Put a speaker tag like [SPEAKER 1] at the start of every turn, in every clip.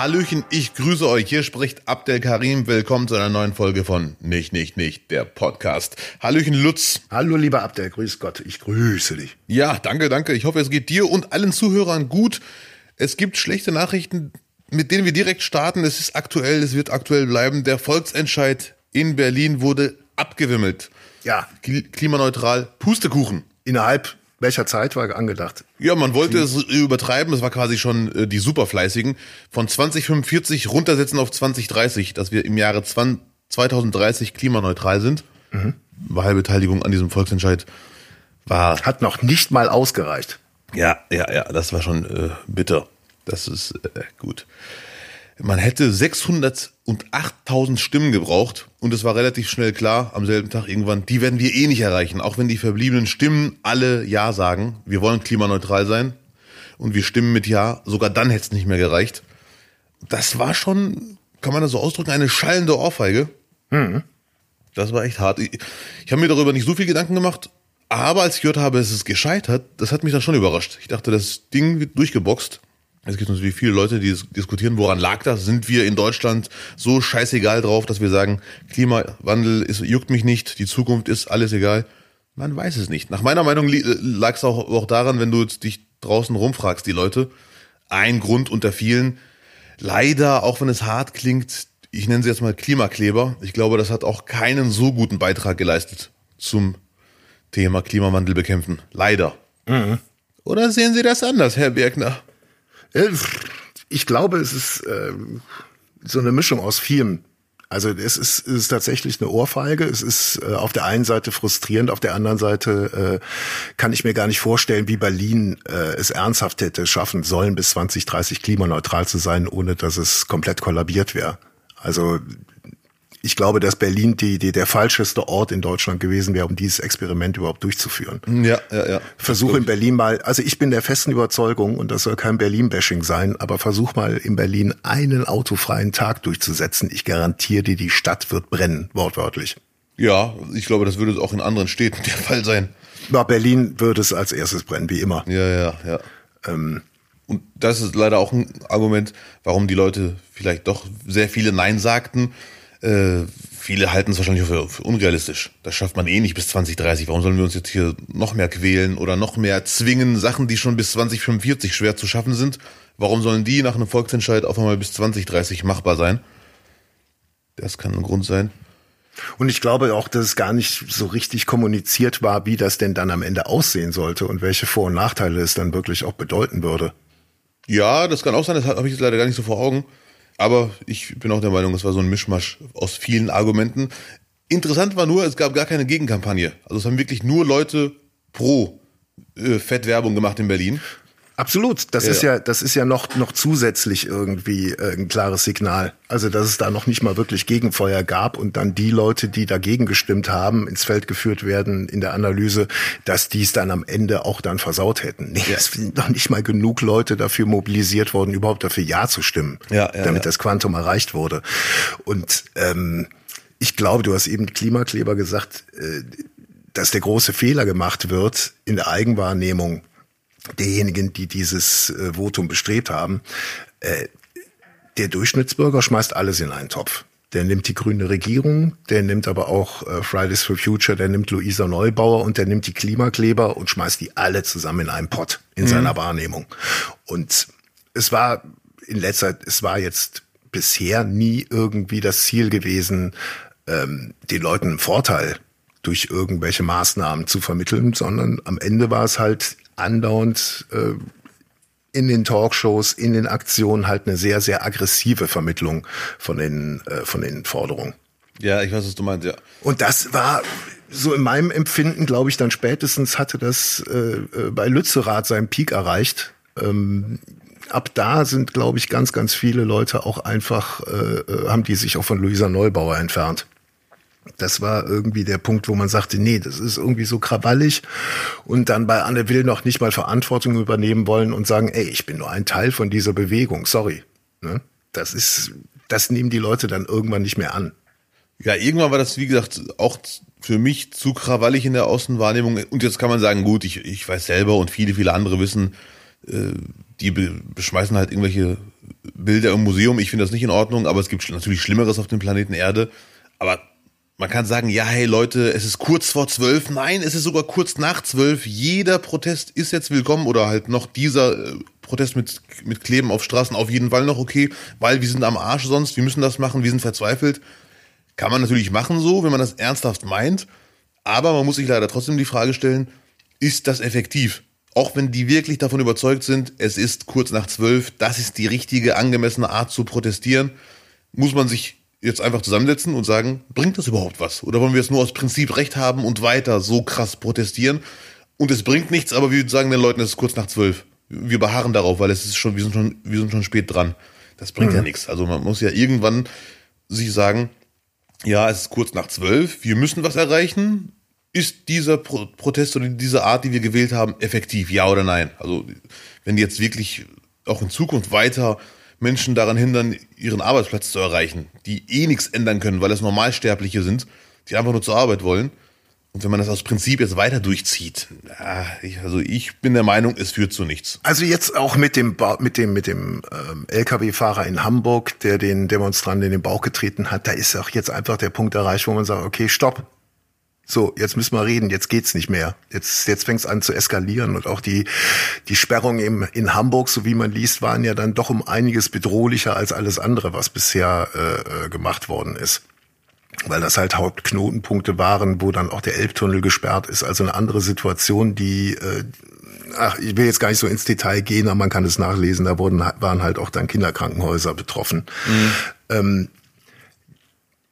[SPEAKER 1] Hallöchen, ich grüße euch. Hier spricht Abdel Karim. Willkommen zu einer neuen Folge von Nicht, Nicht, Nicht, der Podcast. Hallöchen, Lutz.
[SPEAKER 2] Hallo, lieber Abdel. Grüß Gott. Ich grüße dich.
[SPEAKER 1] Ja, danke, danke. Ich hoffe, es geht dir und allen Zuhörern gut. Es gibt schlechte Nachrichten, mit denen wir direkt starten. Es ist aktuell, es wird aktuell bleiben. Der Volksentscheid in Berlin wurde abgewimmelt.
[SPEAKER 2] Ja.
[SPEAKER 1] Klimaneutral, Pustekuchen.
[SPEAKER 2] Innerhalb welcher Zeit war angedacht?
[SPEAKER 1] Ja, man wollte es übertreiben. Es war quasi schon äh, die Superfleißigen. Von 2045 runtersetzen auf 2030, dass wir im Jahre 2030 klimaneutral sind. Mhm. Wahlbeteiligung an diesem Volksentscheid war.
[SPEAKER 2] Hat noch nicht mal ausgereicht.
[SPEAKER 1] Ja, ja, ja, das war schon äh, bitter. Das ist äh, gut. Man hätte 600 und 8000 Stimmen gebraucht und es war relativ schnell klar am selben Tag irgendwann, die werden wir eh nicht erreichen, auch wenn die verbliebenen Stimmen alle Ja sagen. Wir wollen klimaneutral sein und wir stimmen mit Ja, sogar dann hätte es nicht mehr gereicht. Das war schon, kann man das so ausdrücken, eine schallende Ohrfeige. Mhm. Das war echt hart. Ich, ich habe mir darüber nicht so viel Gedanken gemacht, aber als ich gehört habe, es ist gescheitert, das hat mich dann schon überrascht. Ich dachte, das Ding wird durchgeboxt. Es gibt natürlich viele Leute, die diskutieren, woran lag das? Sind wir in Deutschland so scheißegal drauf, dass wir sagen, Klimawandel ist, juckt mich nicht, die Zukunft ist alles egal? Man weiß es nicht. Nach meiner Meinung lag es auch, auch daran, wenn du dich draußen rumfragst, die Leute. Ein Grund unter vielen. Leider, auch wenn es hart klingt, ich nenne sie jetzt mal Klimakleber. Ich glaube, das hat auch keinen so guten Beitrag geleistet zum Thema Klimawandel bekämpfen. Leider. Mhm. Oder sehen Sie das anders, Herr Birkner?
[SPEAKER 2] Ich glaube, es ist äh, so eine Mischung aus vielem. Also es ist, es ist tatsächlich eine Ohrfeige. Es ist äh, auf der einen Seite frustrierend, auf der anderen Seite äh, kann ich mir gar nicht vorstellen, wie Berlin äh, es ernsthaft hätte schaffen sollen, bis 2030 klimaneutral zu sein, ohne dass es komplett kollabiert wäre. Also ich glaube, dass Berlin die, die der falscheste Ort in Deutschland gewesen wäre, um dieses Experiment überhaupt durchzuführen.
[SPEAKER 1] Ja, ja, ja.
[SPEAKER 2] Versuch in Berlin mal, also ich bin der festen Überzeugung, und das soll kein Berlin-Bashing sein, aber versuch mal in Berlin einen autofreien Tag durchzusetzen. Ich garantiere dir, die Stadt wird brennen, wortwörtlich.
[SPEAKER 1] Ja, ich glaube, das würde auch in anderen Städten der Fall sein.
[SPEAKER 2] Ja, Berlin würde es als erstes brennen, wie immer.
[SPEAKER 1] Ja, ja, ja. Ähm, und das ist leider auch ein Argument, warum die Leute vielleicht doch sehr viele Nein sagten äh, viele halten es wahrscheinlich für, für, unrealistisch. Das schafft man eh nicht bis 2030. Warum sollen wir uns jetzt hier noch mehr quälen oder noch mehr zwingen, Sachen, die schon bis 2045 schwer zu schaffen sind? Warum sollen die nach einem Volksentscheid auf einmal bis 2030 machbar sein? Das kann ein Grund sein.
[SPEAKER 2] Und ich glaube auch, dass es gar nicht so richtig kommuniziert war, wie das denn dann am Ende aussehen sollte und welche Vor- und Nachteile es dann wirklich auch bedeuten würde.
[SPEAKER 1] Ja, das kann auch sein, das habe ich jetzt leider gar nicht so vor Augen. Aber ich bin auch der Meinung, es war so ein Mischmasch aus vielen Argumenten. Interessant war nur, es gab gar keine Gegenkampagne. Also es haben wirklich nur Leute pro äh, Fettwerbung gemacht in Berlin.
[SPEAKER 2] Absolut. Das ja. ist ja, das ist ja noch, noch zusätzlich irgendwie äh, ein klares Signal. Also, dass es da noch nicht mal wirklich Gegenfeuer gab und dann die Leute, die dagegen gestimmt haben, ins Feld geführt werden in der Analyse, dass die es dann am Ende auch dann versaut hätten. Nee, ja. es sind noch nicht mal genug Leute dafür mobilisiert worden, überhaupt dafür Ja zu stimmen, ja, ja damit das Quantum erreicht wurde. Und ähm, ich glaube, du hast eben Klimakleber gesagt, äh, dass der große Fehler gemacht wird in der Eigenwahrnehmung derjenigen, die dieses äh, Votum bestrebt haben. Äh, der Durchschnittsbürger schmeißt alles in einen Topf. Der nimmt die grüne Regierung, der nimmt aber auch äh, Fridays for Future, der nimmt Luisa Neubauer und der nimmt die Klimakleber und schmeißt die alle zusammen in einen Pott in mhm. seiner Wahrnehmung. Und es war in letzter, es war jetzt bisher nie irgendwie das Ziel gewesen, ähm, den Leuten einen Vorteil durch irgendwelche Maßnahmen zu vermitteln, sondern am Ende war es halt andauernd äh, in den Talkshows, in den Aktionen halt eine sehr, sehr aggressive Vermittlung von den, äh, von den Forderungen.
[SPEAKER 1] Ja, ich weiß, was du meinst, ja.
[SPEAKER 2] Und das war so in meinem Empfinden, glaube ich, dann spätestens hatte das äh, äh, bei Lützerath seinen Peak erreicht. Ähm, ab da sind, glaube ich, ganz, ganz viele Leute auch einfach, äh, äh haben die sich auch von Luisa Neubauer entfernt. Das war irgendwie der Punkt, wo man sagte, nee, das ist irgendwie so krawallig und dann bei Anne Will noch nicht mal Verantwortung übernehmen wollen und sagen, ey, ich bin nur ein Teil von dieser Bewegung, sorry. Ne? Das ist, das nehmen die Leute dann irgendwann nicht mehr an.
[SPEAKER 1] Ja, irgendwann war das, wie gesagt, auch für mich zu krawallig in der Außenwahrnehmung. Und jetzt kann man sagen, gut, ich, ich weiß selber und viele, viele andere wissen, äh, die beschmeißen halt irgendwelche Bilder im Museum. Ich finde das nicht in Ordnung, aber es gibt natürlich Schlimmeres auf dem Planeten Erde. Aber man kann sagen, ja, hey Leute, es ist kurz vor zwölf. Nein, es ist sogar kurz nach zwölf. Jeder Protest ist jetzt willkommen oder halt noch dieser äh, Protest mit, mit Kleben auf Straßen auf jeden Fall noch okay, weil wir sind am Arsch sonst, wir müssen das machen, wir sind verzweifelt. Kann man natürlich machen so, wenn man das ernsthaft meint. Aber man muss sich leider trotzdem die Frage stellen, ist das effektiv? Auch wenn die wirklich davon überzeugt sind, es ist kurz nach zwölf, das ist die richtige, angemessene Art zu protestieren, muss man sich jetzt einfach zusammensetzen und sagen, bringt das überhaupt was? Oder wollen wir es nur aus Prinzip recht haben und weiter so krass protestieren? Und es bringt nichts, aber wir sagen den Leuten, es ist kurz nach zwölf. Wir beharren darauf, weil es ist schon, wir sind schon, wir sind schon spät dran. Das bringt mhm. ja nichts. Also man muss ja irgendwann sich sagen, ja, es ist kurz nach zwölf, wir müssen was erreichen. Ist dieser Pro Protest oder diese Art, die wir gewählt haben, effektiv? Ja oder nein? Also, wenn die jetzt wirklich auch in Zukunft weiter Menschen daran hindern, ihren Arbeitsplatz zu erreichen, die eh nichts ändern können, weil es Normalsterbliche sind, die einfach nur zur Arbeit wollen. Und wenn man das aus Prinzip jetzt weiter durchzieht, also ich bin der Meinung, es führt zu nichts.
[SPEAKER 2] Also jetzt auch mit dem mit dem mit dem ähm, LKW-Fahrer in Hamburg, der den Demonstranten in den Bauch getreten hat, da ist auch jetzt einfach der Punkt erreicht, wo man sagt, okay, stopp, so, jetzt müssen wir reden, jetzt geht's nicht mehr. Jetzt, jetzt fängt es an zu eskalieren. Und auch die, die Sperrungen im, in Hamburg, so wie man liest, waren ja dann doch um einiges bedrohlicher als alles andere, was bisher äh, äh, gemacht worden ist. Weil das halt Hauptknotenpunkte waren, wo dann auch der Elbtunnel gesperrt ist. Also eine andere Situation, die äh, ach, ich will jetzt gar nicht so ins Detail gehen, aber man kann es nachlesen, da wurden, waren halt auch dann Kinderkrankenhäuser betroffen. Mhm. Ähm,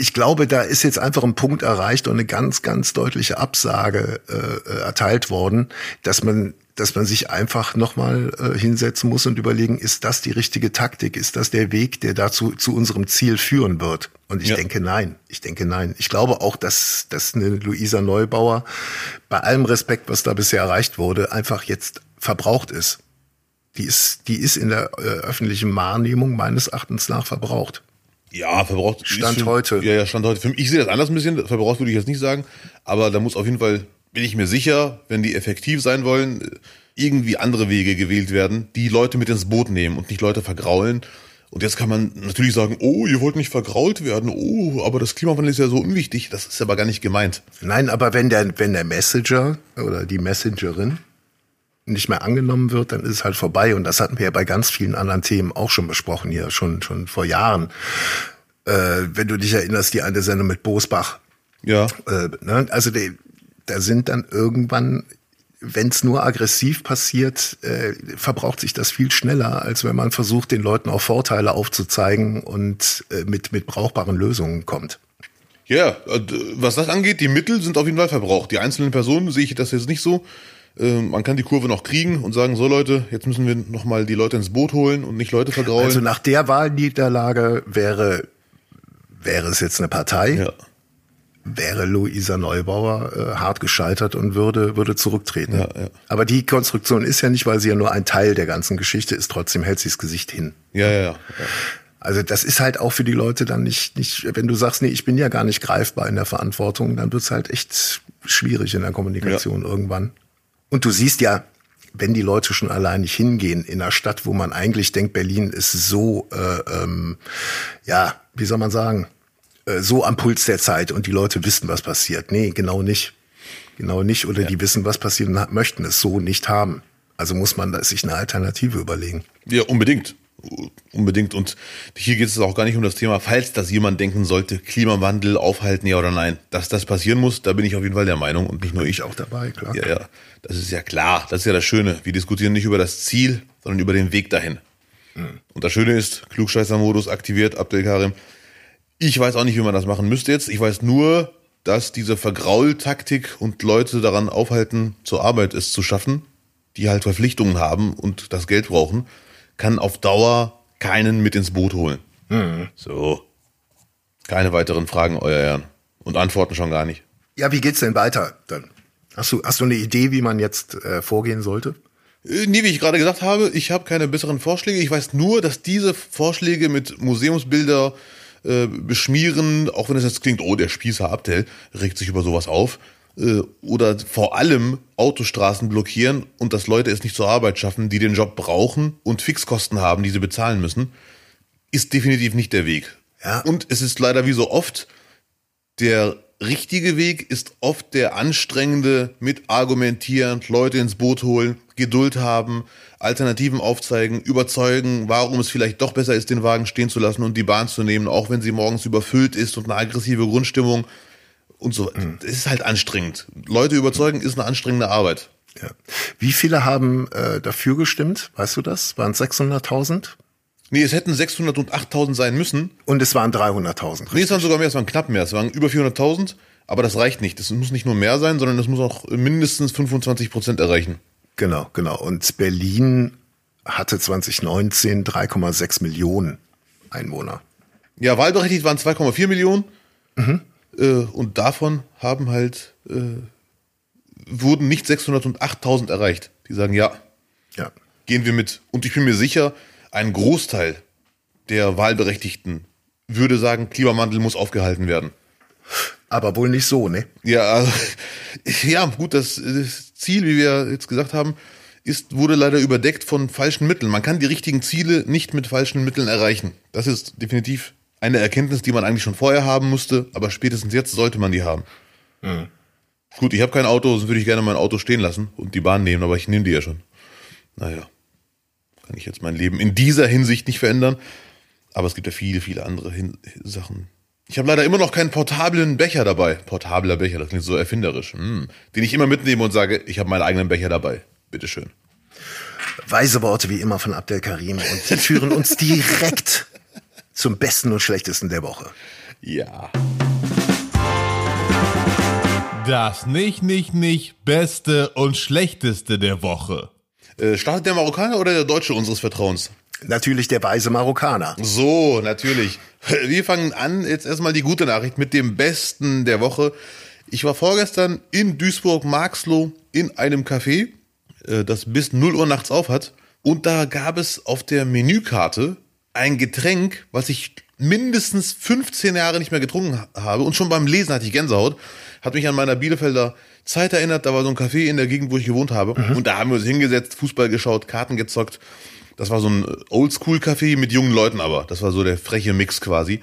[SPEAKER 2] ich glaube, da ist jetzt einfach ein Punkt erreicht und eine ganz, ganz deutliche Absage äh, äh, erteilt worden, dass man dass man sich einfach nochmal äh, hinsetzen muss und überlegen, ist das die richtige Taktik? Ist das der Weg, der dazu zu unserem Ziel führen wird? Und ich ja. denke nein. Ich denke nein. Ich glaube auch, dass, dass eine Luisa Neubauer bei allem Respekt, was da bisher erreicht wurde, einfach jetzt verbraucht ist. Die ist, die ist in der äh, öffentlichen Wahrnehmung meines Erachtens nach verbraucht.
[SPEAKER 1] Ja, verbraucht.
[SPEAKER 2] Stand für, heute.
[SPEAKER 1] Ja, ja, Stand heute. Für mich, ich sehe das anders ein bisschen. Verbraucht würde ich jetzt nicht sagen. Aber da muss auf jeden Fall, bin ich mir sicher, wenn die effektiv sein wollen, irgendwie andere Wege gewählt werden, die Leute mit ins Boot nehmen und nicht Leute vergraulen. Und jetzt kann man natürlich sagen, oh, ihr wollt nicht vergrault werden, oh, aber das Klimawandel ist ja so unwichtig. Das ist aber gar nicht gemeint.
[SPEAKER 2] Nein, aber wenn der, wenn der Messenger oder die Messengerin nicht mehr angenommen wird, dann ist es halt vorbei. Und das hatten wir ja bei ganz vielen anderen Themen auch schon besprochen hier, schon, schon vor Jahren. Äh, wenn du dich erinnerst, die eine Sendung mit Bosbach.
[SPEAKER 1] Ja.
[SPEAKER 2] Äh, ne? Also die, da sind dann irgendwann, wenn es nur aggressiv passiert, äh, verbraucht sich das viel schneller, als wenn man versucht, den Leuten auch Vorteile aufzuzeigen und äh, mit, mit brauchbaren Lösungen kommt.
[SPEAKER 1] Ja, was das angeht, die Mittel sind auf jeden Fall verbraucht. Die einzelnen Personen sehe ich das jetzt nicht so. Äh, man kann die Kurve noch kriegen und sagen, so Leute, jetzt müssen wir nochmal die Leute ins Boot holen und nicht Leute vergraulen.
[SPEAKER 2] Also nach der Wahlniederlage wäre, wäre es jetzt eine Partei, ja. wäre Luisa Neubauer äh, hart gescheitert und würde, würde zurücktreten. Ja, ja. Aber die Konstruktion ist ja nicht, weil sie ja nur ein Teil der ganzen Geschichte ist, trotzdem hält sie das Gesicht hin.
[SPEAKER 1] Ja, ja, ja.
[SPEAKER 2] Also das ist halt auch für die Leute dann nicht, nicht, wenn du sagst, nee, ich bin ja gar nicht greifbar in der Verantwortung, dann wird's halt echt schwierig in der Kommunikation irgendwann. Und du siehst ja, wenn die Leute schon allein nicht hingehen in einer Stadt, wo man eigentlich denkt, Berlin ist so, äh, ähm, ja, wie soll man sagen, äh, so am Puls der Zeit und die Leute wissen, was passiert. Nee, genau nicht. Genau nicht. Oder ja. die wissen, was passiert und möchten es so nicht haben. Also muss man sich eine Alternative überlegen.
[SPEAKER 1] Ja, unbedingt. Unbedingt. Und hier geht es auch gar nicht um das Thema, falls das jemand denken sollte, Klimawandel aufhalten, ja oder nein. Dass das passieren muss, da bin ich auf jeden Fall der Meinung und nicht nur ich.
[SPEAKER 2] auch dabei, klar.
[SPEAKER 1] Ja, ja. Das ist ja klar. Das ist ja das Schöne. Wir diskutieren nicht über das Ziel, sondern über den Weg dahin. Mhm. Und das Schöne ist, Klugscheißer-Modus aktiviert, Abdelkarim. Ich weiß auch nicht, wie man das machen müsste jetzt. Ich weiß nur, dass diese Vergraultaktik und Leute daran aufhalten, zur Arbeit es zu schaffen, die halt Verpflichtungen haben und das Geld brauchen kann auf Dauer keinen mit ins Boot holen. Mhm. So. Keine weiteren Fragen, euer Herrn. Und Antworten schon gar nicht.
[SPEAKER 2] Ja, wie geht's denn weiter dann? Hast du, hast du eine Idee, wie man jetzt äh, vorgehen sollte?
[SPEAKER 1] Äh, nee, wie ich gerade gesagt habe, ich habe keine besseren Vorschläge. Ich weiß nur, dass diese Vorschläge mit Museumsbilder äh, beschmieren, auch wenn es jetzt klingt, oh, der Spießer Abdel regt sich über sowas auf. Äh, oder vor allem Autostraßen blockieren und dass Leute es nicht zur Arbeit schaffen, die den Job brauchen und Fixkosten haben, die sie bezahlen müssen, ist definitiv nicht der Weg.
[SPEAKER 2] Ja.
[SPEAKER 1] Und es ist leider wie so oft, der richtige Weg ist oft der anstrengende, mit argumentieren, Leute ins Boot holen, Geduld haben, Alternativen aufzeigen, überzeugen, warum es vielleicht doch besser ist, den Wagen stehen zu lassen und die Bahn zu nehmen, auch wenn sie morgens überfüllt ist und eine aggressive Grundstimmung und so.
[SPEAKER 2] Mhm.
[SPEAKER 1] Es ist halt anstrengend. Leute überzeugen ist eine anstrengende Arbeit.
[SPEAKER 2] Ja. Wie viele haben äh, dafür gestimmt? Weißt du das? Waren es 600.000?
[SPEAKER 1] Nee, es hätten 600 und 8000 sein müssen.
[SPEAKER 2] Und es waren 300.000.
[SPEAKER 1] Nee, es waren sogar mehr, es waren knapp mehr. Es waren über 400.000, aber das reicht nicht. Das muss nicht nur mehr sein, sondern es muss auch mindestens 25 Prozent erreichen.
[SPEAKER 2] Genau, genau. Und Berlin hatte 2019 3,6 Millionen Einwohner.
[SPEAKER 1] Ja, wahlberechtigt waren 2,4 Millionen. Äh, und davon haben halt, äh, wurden nicht 600 und 8000 erreicht. Die sagen, ja,
[SPEAKER 2] Ja.
[SPEAKER 1] gehen wir mit. Und ich bin mir sicher, ein Großteil der Wahlberechtigten würde sagen, Klimawandel muss aufgehalten werden.
[SPEAKER 2] Aber wohl nicht so, ne?
[SPEAKER 1] Ja, also, ja, gut, das, das Ziel, wie wir jetzt gesagt haben, ist, wurde leider überdeckt von falschen Mitteln. Man kann die richtigen Ziele nicht mit falschen Mitteln erreichen. Das ist definitiv eine Erkenntnis, die man eigentlich schon vorher haben musste, aber spätestens jetzt sollte man die haben. Gut, ich habe kein Auto, sonst würde ich gerne mein Auto stehen lassen und die Bahn nehmen, aber ich nehme die ja schon. Naja, kann ich jetzt mein Leben in dieser Hinsicht nicht verändern. Aber es gibt ja viele, viele andere Hin Sachen. Ich habe leider immer noch keinen portablen Becher dabei. Portabler Becher, das klingt so erfinderisch. Hm. Den ich immer mitnehme und sage, ich habe meinen eigenen Becher dabei. Bitteschön.
[SPEAKER 2] Weise Worte wie immer von Abdel Karim und sie führen uns direkt zum besten und schlechtesten der Woche.
[SPEAKER 1] Ja.
[SPEAKER 3] Das nicht, nicht, nicht Beste und Schlechteste der Woche.
[SPEAKER 1] Äh, startet der Marokkaner oder der Deutsche unseres Vertrauens?
[SPEAKER 2] Natürlich der weise Marokkaner.
[SPEAKER 1] So, natürlich. Wir fangen an, jetzt erstmal die gute Nachricht mit dem Besten der Woche. Ich war vorgestern in Duisburg-Marxloh in einem Café, äh, das bis 0 Uhr nachts auf hat. Und da gab es auf der Menükarte ein Getränk, was ich mindestens 15 Jahre nicht mehr getrunken ha- habe. Und schon beim Lesen hatte ich Gänsehaut. Hat mich an meiner Bielefelder Zeit erinnert. Da war so ein Café in der Gegend, wo ich gewohnt habe. Und da haben wir uns hingesetzt, Fußball geschaut, Karten gezockt. Das war so ein Oldschool-Café mit jungen Leuten aber. Das war so der freche Mix quasi.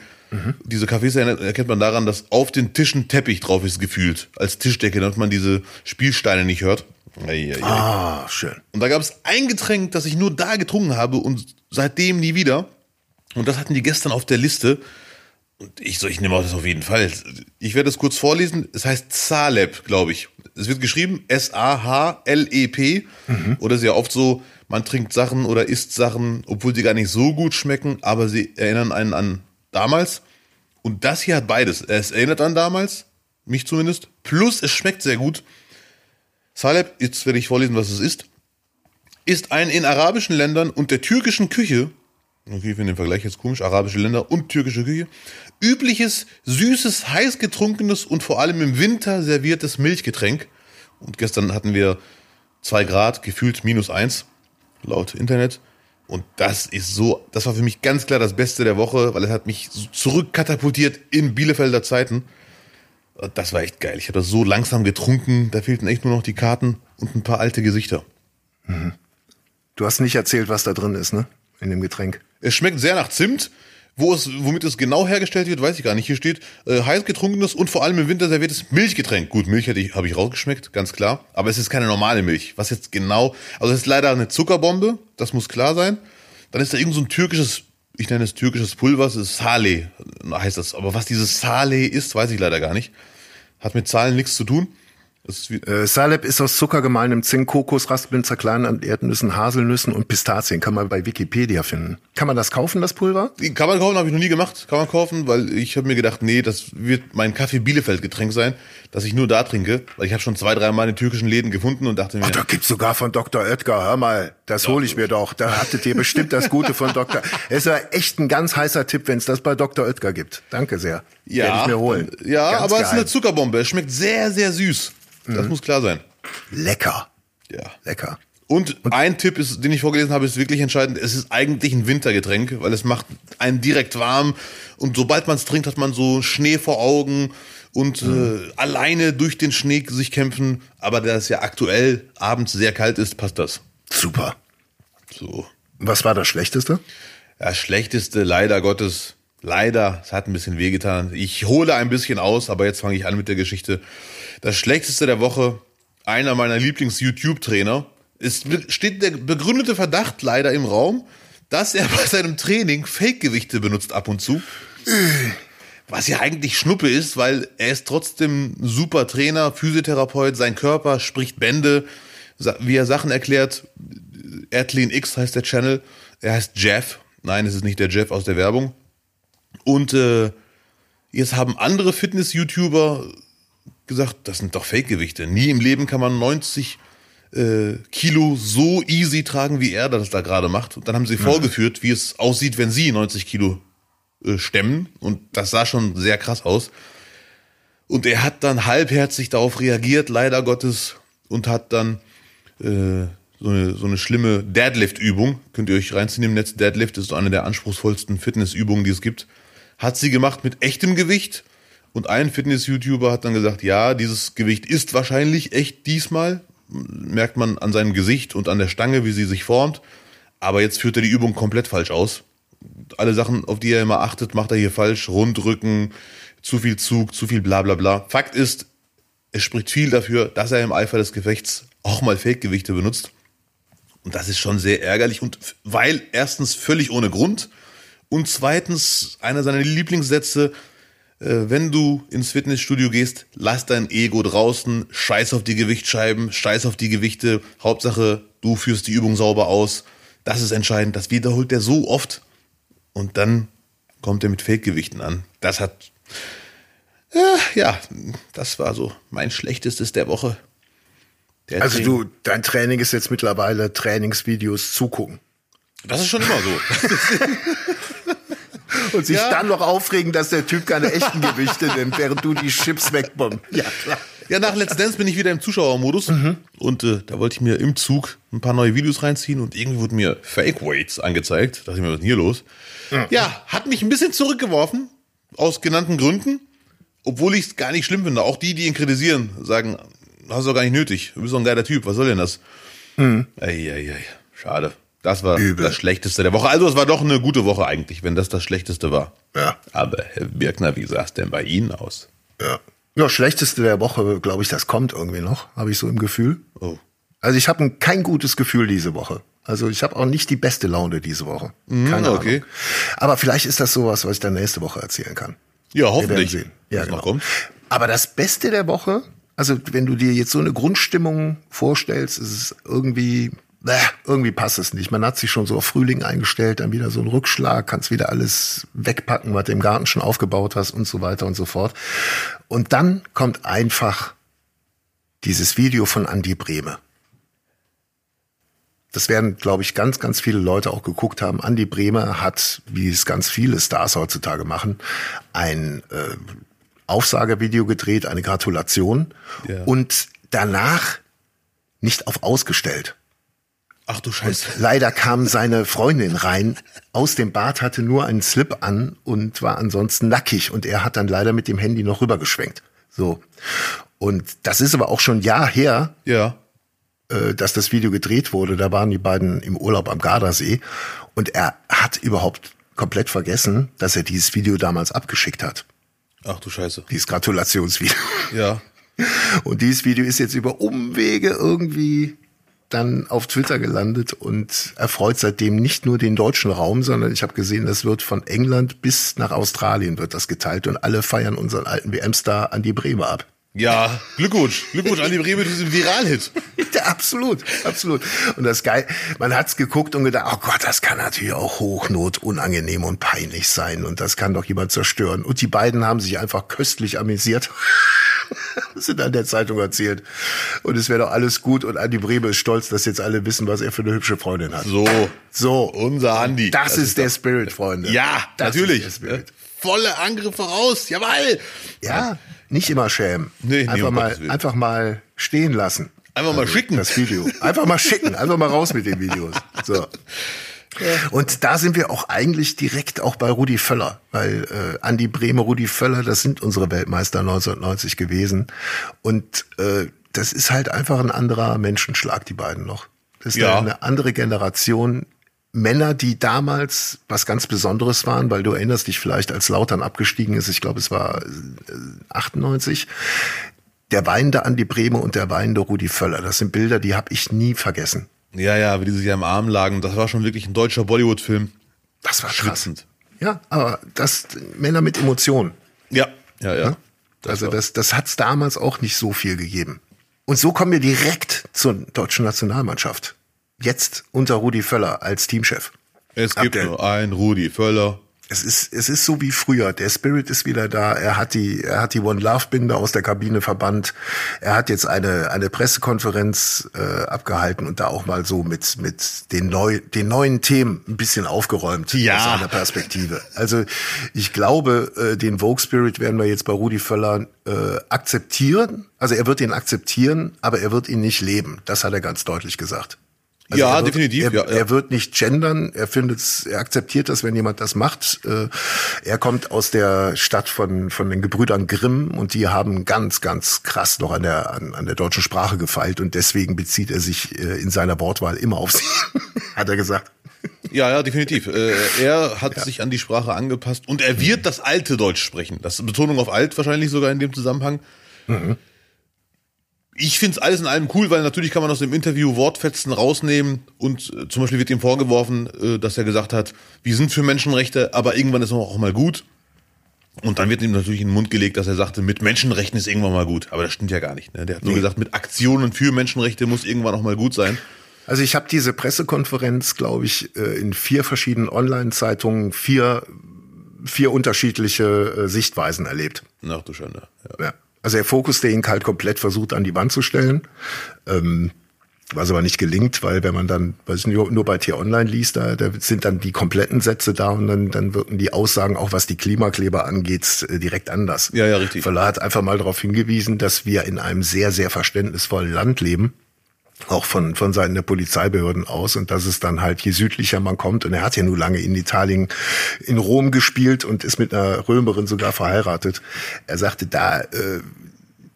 [SPEAKER 1] Diese Cafés erkennt man daran, dass auf den Tischen Teppich drauf ist gefühlt. Als Tischdecke, damit man diese Spielsteine nicht hört. Eieiei.
[SPEAKER 2] Ah, schön.
[SPEAKER 1] Und da gab es ein Getränk, das ich nur da getrunken habe und seitdem nie wieder. Und das hatten die gestern auf der Liste. Und ich so, ich nehme auch das auf jeden Fall. Ich werde es kurz vorlesen. Es heißt Salep, glaube ich. Es wird geschrieben S-A-H-L-E-P. Oder ist ja oft so, man trinkt Sachen oder isst Sachen, obwohl sie gar nicht so gut schmecken, aber sie erinnern einen an damals. Und das hier hat beides. Es erinnert an damals, mich zumindest. Plus es schmeckt sehr gut. Salep, jetzt werde ich vorlesen, was es ist ist ein in arabischen Ländern und der türkischen Küche, okay, ich finde den Vergleich jetzt komisch, arabische Länder und türkische Küche, übliches, süßes, heiß getrunkenes und vor allem im Winter serviertes Milchgetränk. Und gestern hatten wir zwei Grad, gefühlt minus eins, laut Internet. Und das ist so, das war für mich ganz klar das Beste der Woche, weil es hat mich zurückkatapultiert in Bielefelder Zeiten. Das war echt geil. Ich habe das so langsam getrunken, da fehlten echt nur noch die Karten und ein paar alte Gesichter.
[SPEAKER 2] Du hast nicht erzählt, was da drin ist, ne? In dem Getränk.
[SPEAKER 1] Es schmeckt sehr nach Zimt. Wo es, womit es genau hergestellt wird, weiß ich gar nicht. Hier steht äh, heiß getrunkenes und vor allem im Winter serviertes Milchgetränk. Gut, Milch hätte ich, habe ich rausgeschmeckt, ganz klar. Aber es ist keine normale Milch. Was jetzt genau? Also es ist leider eine Zuckerbombe, das muss klar sein. Dann ist da irgend so ein türkisches, ich nenne es türkisches Pulver, das ist Saleh, heißt das. Aber was dieses Saleh ist, weiß ich leider gar nicht. Hat mit Zahlen nichts zu tun. Ist
[SPEAKER 2] Äh, Salep ist aus Zucker gemahlenem Zink, Kokos, Raspeln, zerkleinern Erdnüssen, Haselnüssen und Pistazien. Kann man bei Wikipedia finden. Kann man das kaufen, das Pulver?
[SPEAKER 1] Kann man kaufen, habe ich noch nie gemacht. Kann man kaufen, weil ich habe mir gedacht, nee, das wird mein Kaffee Bielefeld Getränk sein, das ich nur da trinke, weil ich habe schon zwei, drei Mal in türkischen Läden gefunden und dachte mir,
[SPEAKER 2] Ach, da gibt's sogar von Dr. Oetker. Hör mal, das hole ich mir doch. Da hattet ihr bestimmt das Gute von Dr. Es war echt ein ganz heißer Tipp, wenn es das bei Dr. Oetker gibt. Danke sehr.
[SPEAKER 1] ja,
[SPEAKER 2] Werde ich mir holen.
[SPEAKER 1] Ja,
[SPEAKER 2] Ganz
[SPEAKER 1] aber es ist
[SPEAKER 2] geil.
[SPEAKER 1] eine Zuckerbombe. Es schmeckt sehr, sehr süß. Das muss klar sein.
[SPEAKER 2] lecker.
[SPEAKER 1] Ja.
[SPEAKER 2] Lecker.
[SPEAKER 1] Und, ein Tipp ist, den ich vorgelesen habe, ist wirklich entscheidend. Es ist eigentlich ein Wintergetränk, weil es macht einen direkt warm. Und sobald man es trinkt, hat man so Schnee vor Augen und mhm. äh, alleine durch den Schnee sich kämpfen. Aber da es ja aktuell abends sehr kalt ist, passt das.
[SPEAKER 2] Super.
[SPEAKER 1] So.
[SPEAKER 2] Was war das Schlechteste?
[SPEAKER 1] Das Schlechteste, leider Gottes, leider, es hat ein bisschen wehgetan. Ich hole ein bisschen aus, aber jetzt fange ich an mit der Geschichte. Das Schlechteste der Woche, einer meiner Lieblings-YouTube-Trainer, es steht der begründete Verdacht leider im Raum, dass er bei seinem Training Fake-Gewichte benutzt ab und zu. Was ja eigentlich Schnuppe ist, weil er ist trotzdem super Trainer, Physiotherapeut, sein Körper spricht Bände, wie er Sachen erklärt. Athlean X heißt der Channel. Er heißt Jeff. Nein, es ist nicht der Jeff aus der Werbung. Und äh, jetzt haben andere Fitness-YouTuber gesagt, das sind doch Fake-Gewichte. Nie im Leben kann man 90 äh, Kilo so easy tragen, wie er das da gerade macht. Und dann haben sie ja. vorgeführt, wie es aussieht, wenn sie 90 Kilo äh, stemmen. Und das sah schon sehr krass aus. Und er hat dann halbherzig darauf reagiert, leider Gottes, und hat dann äh, so, eine, so eine schlimme Deadlift-Übung, könnt ihr euch reinziehen im Netz. Deadlift ist so eine der anspruchsvollsten Fitnessübungen, die es gibt. Hat sie gemacht mit echtem Gewicht. Und ein Fitness-YouTuber hat dann gesagt, ja, dieses Gewicht ist wahrscheinlich echt diesmal, merkt man an seinem Gesicht und an der Stange, wie sie sich formt. Aber jetzt führt er die Übung komplett falsch aus. Alle Sachen, auf die er immer achtet, macht er hier falsch. Rundrücken, zu viel Zug, zu viel bla bla bla. Fakt ist, es spricht viel dafür, dass er im Eifer des Gefechts auch mal Fake-Gewichte benutzt. Und das ist schon sehr ärgerlich. Und weil erstens völlig ohne Grund und zweitens einer seiner Lieblingssätze, wenn du ins Fitnessstudio gehst, lass dein Ego draußen, scheiß auf die Gewichtscheiben, scheiß auf die Gewichte, Hauptsache, du führst die Übung sauber aus. Das ist entscheidend. Das wiederholt er so oft. Und dann kommt er mit Fake-Gewichten an. Das hat, äh, ja, das war so mein schlechtestes der Woche.
[SPEAKER 2] Der also du, dein Training ist jetzt mittlerweile Trainingsvideos zugucken.
[SPEAKER 1] Das ist schon immer so.
[SPEAKER 2] und sich ja. dann noch aufregen, dass der Typ keine echten Gewichte nimmt, während du die Chips wegbombst.
[SPEAKER 1] Ja, klar. Ja, nach Let's Dance bin ich wieder im Zuschauermodus mhm. und äh, da wollte ich mir im Zug ein paar neue Videos reinziehen und irgendwie wurden mir Fake Weights angezeigt. Da dachte ich mir, was ist denn hier los? Mhm. Ja, hat mich ein bisschen zurückgeworfen, aus genannten Gründen, obwohl ich es gar nicht schlimm finde. Auch die, die ihn kritisieren, sagen, hast du doch gar nicht nötig. Du bist doch ein geiler Typ, was soll denn das? Mhm. Ei, ei, ei. Schade. Das war Übel. das Schlechteste der Woche. Also es war doch eine gute Woche eigentlich, wenn das das Schlechteste war.
[SPEAKER 2] Ja.
[SPEAKER 1] Aber Herr Birkner, wie sah es denn bei Ihnen aus?
[SPEAKER 2] Ja. Ja, Schlechteste der Woche, glaube ich, das kommt irgendwie noch, habe ich so im Gefühl. Oh. Also ich habe kein gutes Gefühl diese Woche. Also ich habe auch nicht die beste Laune diese Woche.
[SPEAKER 1] Mhm, Keine okay. Ahnung.
[SPEAKER 2] Aber vielleicht ist das sowas, was ich dann nächste Woche erzählen kann.
[SPEAKER 1] Ja, hoffentlich.
[SPEAKER 2] Wir werden sehen. Ja, genau. Aber das Beste der Woche, also wenn du dir jetzt so eine Grundstimmung vorstellst, ist es irgendwie irgendwie passt es nicht. Man hat sich schon so auf Frühling eingestellt, dann wieder so ein Rückschlag, kannst wieder alles wegpacken, was du im Garten schon aufgebaut hast und so weiter und so fort. Und dann kommt einfach dieses Video von Andy Brehme. Das werden, glaube ich, ganz, ganz viele Leute auch geguckt haben. Andy Brehme hat, wie es ganz viele Stars heutzutage machen, ein äh, Aufsagevideo gedreht, eine Gratulation ja. und danach nicht auf ausgestellt
[SPEAKER 1] Ach du Scheiße.
[SPEAKER 2] Und leider kam seine Freundin rein aus dem Bad, hatte nur einen Slip an und war ansonsten nackig. Und er hat dann leider mit dem Handy noch rübergeschwenkt. So. Und das ist aber auch schon ein Jahr her.
[SPEAKER 1] Ja.
[SPEAKER 2] Äh, dass das Video gedreht wurde. Da waren die beiden im Urlaub am Gardasee. Und er hat überhaupt komplett vergessen, dass er dieses Video damals abgeschickt hat.
[SPEAKER 1] Ach du Scheiße.
[SPEAKER 2] Dieses Gratulationsvideo.
[SPEAKER 1] Ja.
[SPEAKER 2] Und dieses Video ist jetzt über Umwege irgendwie dann auf Twitter gelandet und erfreut seitdem nicht nur den deutschen Raum, sondern ich habe gesehen, das wird von England bis nach Australien wird das geteilt und alle feiern unseren alten WM-Star Andi Bremer ab.
[SPEAKER 1] Ja, Glückwunsch. Glückwunsch an die Bremen zu diesem Viral-Hit.
[SPEAKER 2] Ja, absolut, absolut. Und das geil, man hat's geguckt und gedacht, oh Gott, das kann natürlich auch Hochnot, unangenehm und peinlich sein und das kann doch jemand zerstören. Und die beiden haben sich einfach köstlich amüsiert. sind an der Zeitung erzählt. Und es wäre doch alles gut und Andi Breme ist stolz, dass jetzt alle wissen, was er für eine hübsche Freundin hat.
[SPEAKER 1] So. So. Unser Andi.
[SPEAKER 2] Das, das ist, ist, der Spirit, Freunde.
[SPEAKER 1] Ja, das natürlich. Volle Angriffe raus. Jawoll.
[SPEAKER 2] Ja. Nicht immer schämen. Nee, einfach, nee, mal, einfach mal stehen lassen.
[SPEAKER 1] Einfach mal also, schicken.
[SPEAKER 2] Das Video. Einfach mal schicken. Einfach mal raus mit den Videos. So. Und da sind wir auch eigentlich direkt auch bei Rudi Völler, weil äh, Andi Brehme, Rudi Völler, das sind unsere Weltmeister 1990 gewesen. Und äh, das ist halt einfach ein anderer Menschenschlag, die beiden noch. Das ist
[SPEAKER 1] Ja.
[SPEAKER 2] eine andere Generation. Männer, die damals was ganz Besonderes waren, weil du erinnerst dich vielleicht, als Lautern abgestiegen ist, ich glaube, es war äh, 98, der weinende Andi Brehme und der weinende Rudi Völler. Das sind Bilder, die habe ich nie vergessen.
[SPEAKER 1] Ja, ja, wie die sich am Arm lagen. Das war schon wirklich ein deutscher Bollywood-Film.
[SPEAKER 2] Das war.
[SPEAKER 1] Schwitzend.
[SPEAKER 2] Ja, aber das Männer mit Emotionen.
[SPEAKER 1] Ja, ja, ja.
[SPEAKER 2] also
[SPEAKER 1] war-
[SPEAKER 2] das, das hat es damals auch nicht so viel gegeben. Und so kommen wir direkt zur deutschen Nationalmannschaft. Jetzt unter Rudi Völler als Teamchef.
[SPEAKER 1] Es gibt
[SPEAKER 2] Abdel.
[SPEAKER 1] nur einen Rudi Völler.
[SPEAKER 2] Es ist, es ist so wie früher. Der Spirit ist wieder da. Er hat die, er hat die One Love Binde aus der Kabine verbannt. Er hat jetzt eine, eine Pressekonferenz äh, abgehalten und da auch mal so mit, mit den, neu, den neuen Themen ein bisschen aufgeräumt
[SPEAKER 1] Ja.
[SPEAKER 2] aus seiner Perspektive. Also ich glaube, äh, den Vogue Spirit werden wir jetzt bei Rudi Völler äh, akzeptieren. Also er wird ihn akzeptieren, aber er wird ihn nicht leben. Das hat er ganz deutlich gesagt. Also
[SPEAKER 1] Ja,
[SPEAKER 2] er wird,
[SPEAKER 1] definitiv,
[SPEAKER 2] Er,
[SPEAKER 1] ja, ja.
[SPEAKER 2] er wird nicht gendern. Er findet's, er akzeptiert das, wenn jemand das macht. Äh, Er kommt aus der Stadt von von den Gebrüdern Grimm und die haben ganz ganz krass noch an der an, an der deutschen Sprache gefeilt und deswegen bezieht er sich äh, in seiner Wortwahl immer auf sie. Hat er gesagt.
[SPEAKER 1] Ja, ja, definitiv. Äh, er hat sich an die Sprache angepasst und er wird das alte Deutsch sprechen. Das ist Betonung auf alt wahrscheinlich sogar in dem Zusammenhang. Ich find's alles in allem cool, weil natürlich kann man aus dem Interview Wortfetzen rausnehmen und äh, zum Beispiel wird ihm vorgeworfen, äh, dass er gesagt hat, wir sind für Menschenrechte, aber irgendwann ist auch mal gut. Und dann wird ihm natürlich in den Mund gelegt, dass er sagte, mit Menschenrechten ist irgendwann mal gut. Aber das stimmt ja gar nicht. Ne? Der hat nur gesagt, mit Aktionen für Menschenrechte muss irgendwann auch mal gut sein.
[SPEAKER 2] Also ich habe diese Pressekonferenz, glaube ich, äh, in vier verschiedenen Online-Zeitungen vier vier unterschiedliche äh, Sichtweisen erlebt.
[SPEAKER 1] Ach du Schande. Ja.
[SPEAKER 2] Ja. Also der Fokus, der ihn halt komplett versucht an die Wand zu stellen, ähm, was aber nicht gelingt, weil wenn man dann, was ich nur, nur bei T-Online liest, da, da sind dann die kompletten Sätze da und dann, dann wirken die Aussagen, auch was die Klimakleber angeht, äh, direkt anders.
[SPEAKER 1] Ja, ja, richtig.
[SPEAKER 2] Verleih hat einfach mal darauf hingewiesen, dass wir in einem sehr, sehr verständnisvollen Land leben auch von, von Seiten der Polizeibehörden aus und dass es dann halt, je südlicher man kommt, und er hat ja nur lange in Italien, in Rom gespielt und ist mit einer Römerin sogar verheiratet. Er sagte, da, äh,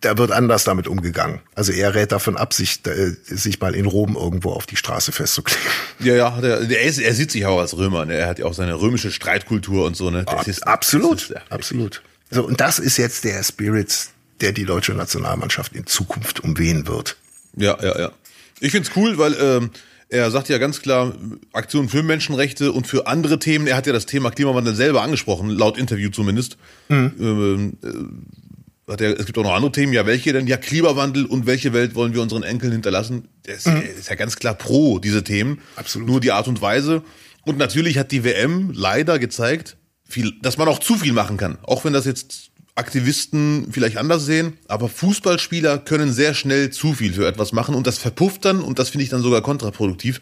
[SPEAKER 2] da wird anders damit umgegangen. Also er rät davon ab, sich, äh, sich mal in Rom irgendwo auf die Straße festzukleben.
[SPEAKER 1] Ja, ja, hat er, er, ist, er sieht sich auch als Römer. Ne? Er hat ja auch seine römische Streitkultur und so. Ne? Das ist,
[SPEAKER 2] absolut,
[SPEAKER 1] ist, ja,
[SPEAKER 2] absolut. So, und das ist jetzt der Spirit, der die deutsche Nationalmannschaft in Zukunft umwehen wird.
[SPEAKER 1] Ja, ja, ja. Ich find's cool, weil ähm, er sagt ja ganz klar, Aktion für Menschenrechte und für andere Themen. Er hat ja das Thema Klimawandel selber angesprochen, laut Interview zumindest. Ähm, äh, hat er, es gibt auch noch andere Themen. Ja, welche denn? Ja, Klimawandel und welche Welt wollen wir unseren Enkeln hinterlassen? Der ist, er ist ja ganz klar pro diese Themen.
[SPEAKER 2] Absolut.
[SPEAKER 1] Nur die Art und Weise. Und natürlich hat die WM leider gezeigt, viel, dass man auch zu viel machen kann. Auch wenn das jetzt Aktivisten vielleicht anders sehen, aber Fußballspieler können sehr schnell zu viel für etwas machen und das verpufft dann und das finde ich dann sogar kontraproduktiv.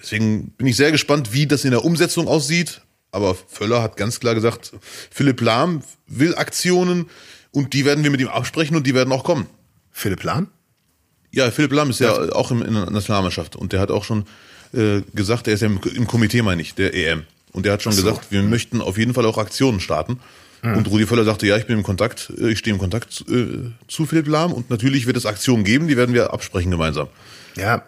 [SPEAKER 1] Deswegen bin ich sehr gespannt, wie das in der Umsetzung aussieht. Aber Völler hat ganz klar gesagt, Philipp Lahm will Aktionen und die werden wir mit ihm absprechen und die werden auch kommen.
[SPEAKER 2] Philipp Lahm?
[SPEAKER 1] Ja, Philipp Lahm ist ja auch im, in der Nationalmannschaft und der hat auch schon äh, gesagt, er ist ja im, im Komitee, meine ich, der EM. Und der hat schon
[SPEAKER 2] so.
[SPEAKER 1] gesagt, wir möchten auf jeden Fall auch Aktionen starten. Und Rudi Völler sagte, ja, ich bin im Kontakt, äh, ich stehe im Kontakt äh, zu Philipp Lahm und natürlich wird es Aktionen geben, die werden wir absprechen gemeinsam.
[SPEAKER 2] Ja,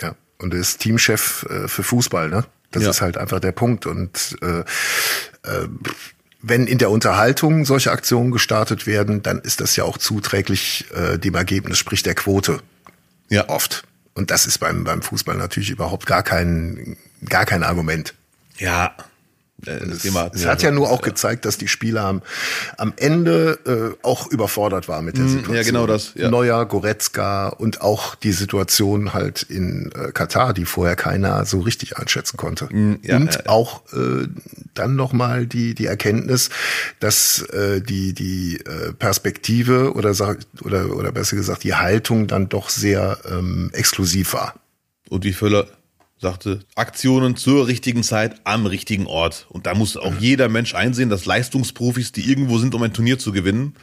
[SPEAKER 2] ja. Und er ist Teamchef äh, für Fußball, ne? Das
[SPEAKER 1] Ja.
[SPEAKER 2] ist halt einfach der Punkt. Und äh, äh, wenn in der Unterhaltung solche Aktionen gestartet werden, dann ist das ja auch zuträglich äh, dem Ergebnis, sprich der Quote.
[SPEAKER 1] Ja.
[SPEAKER 2] Oft. Und das ist beim, beim Fußball natürlich überhaupt gar kein, gar kein Argument.
[SPEAKER 1] Ja. Äh,
[SPEAKER 2] Es
[SPEAKER 1] wir
[SPEAKER 2] hat ja nur auch gezeigt, dass die Spieler am, am Ende äh, auch überfordert waren mit der Situation.
[SPEAKER 1] Mm, ja, genau das, ja.
[SPEAKER 2] Neuer, Goretzka und auch die Situation halt in äh, Katar, die vorher keiner so richtig einschätzen konnte.
[SPEAKER 1] Mm, ja,
[SPEAKER 2] und auch äh, dann nochmal die, die Erkenntnis, dass äh, die, die äh, Perspektive oder, oder, oder besser gesagt die Haltung dann doch sehr ähm, exklusiv war.
[SPEAKER 1] Und wie Völler sagte, Aktionen zur richtigen Zeit am richtigen Ort. Und da muss auch jeder Mensch einsehen, dass Leistungsprofis, die irgendwo sind, um ein Turnier zu gewinnen,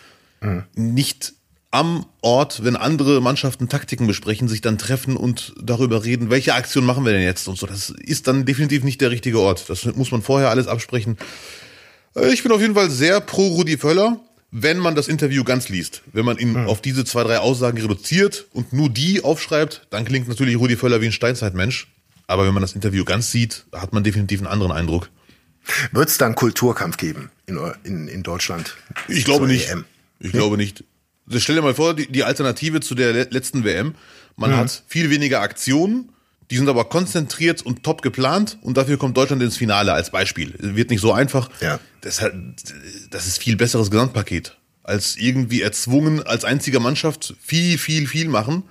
[SPEAKER 1] nicht am Ort, wenn andere Mannschaften Taktiken besprechen, sich dann treffen und darüber reden, welche Aktion machen wir denn jetzt und so. Das ist dann definitiv nicht der richtige Ort. Das muss man vorher alles absprechen. Äh, ich bin auf jeden Fall sehr pro Rudi Völler, wenn man das Interview ganz liest. Wenn man ihn hm. auf diese zwei, drei Aussagen reduziert und nur die aufschreibt, dann klingt natürlich Rudi Völler wie ein Steinzeitmensch. Aber wenn man das Interview ganz sieht, hat man definitiv einen anderen Eindruck.
[SPEAKER 2] Wird es da einen Kulturkampf geben in, in, in Deutschland?
[SPEAKER 1] Ich glaube nicht. EM? Ich nee? glaube nicht. Also stell dir mal vor, die, die Alternative zu der letzten WM. Man mhm. hat viel weniger Aktionen, die sind aber konzentriert und top geplant und dafür kommt Deutschland ins Finale als Beispiel. Wird nicht so einfach.
[SPEAKER 2] Ja.
[SPEAKER 1] Das, das ist viel besseres Gesamtpaket als irgendwie erzwungen als einziger Mannschaft viel, viel, viel machen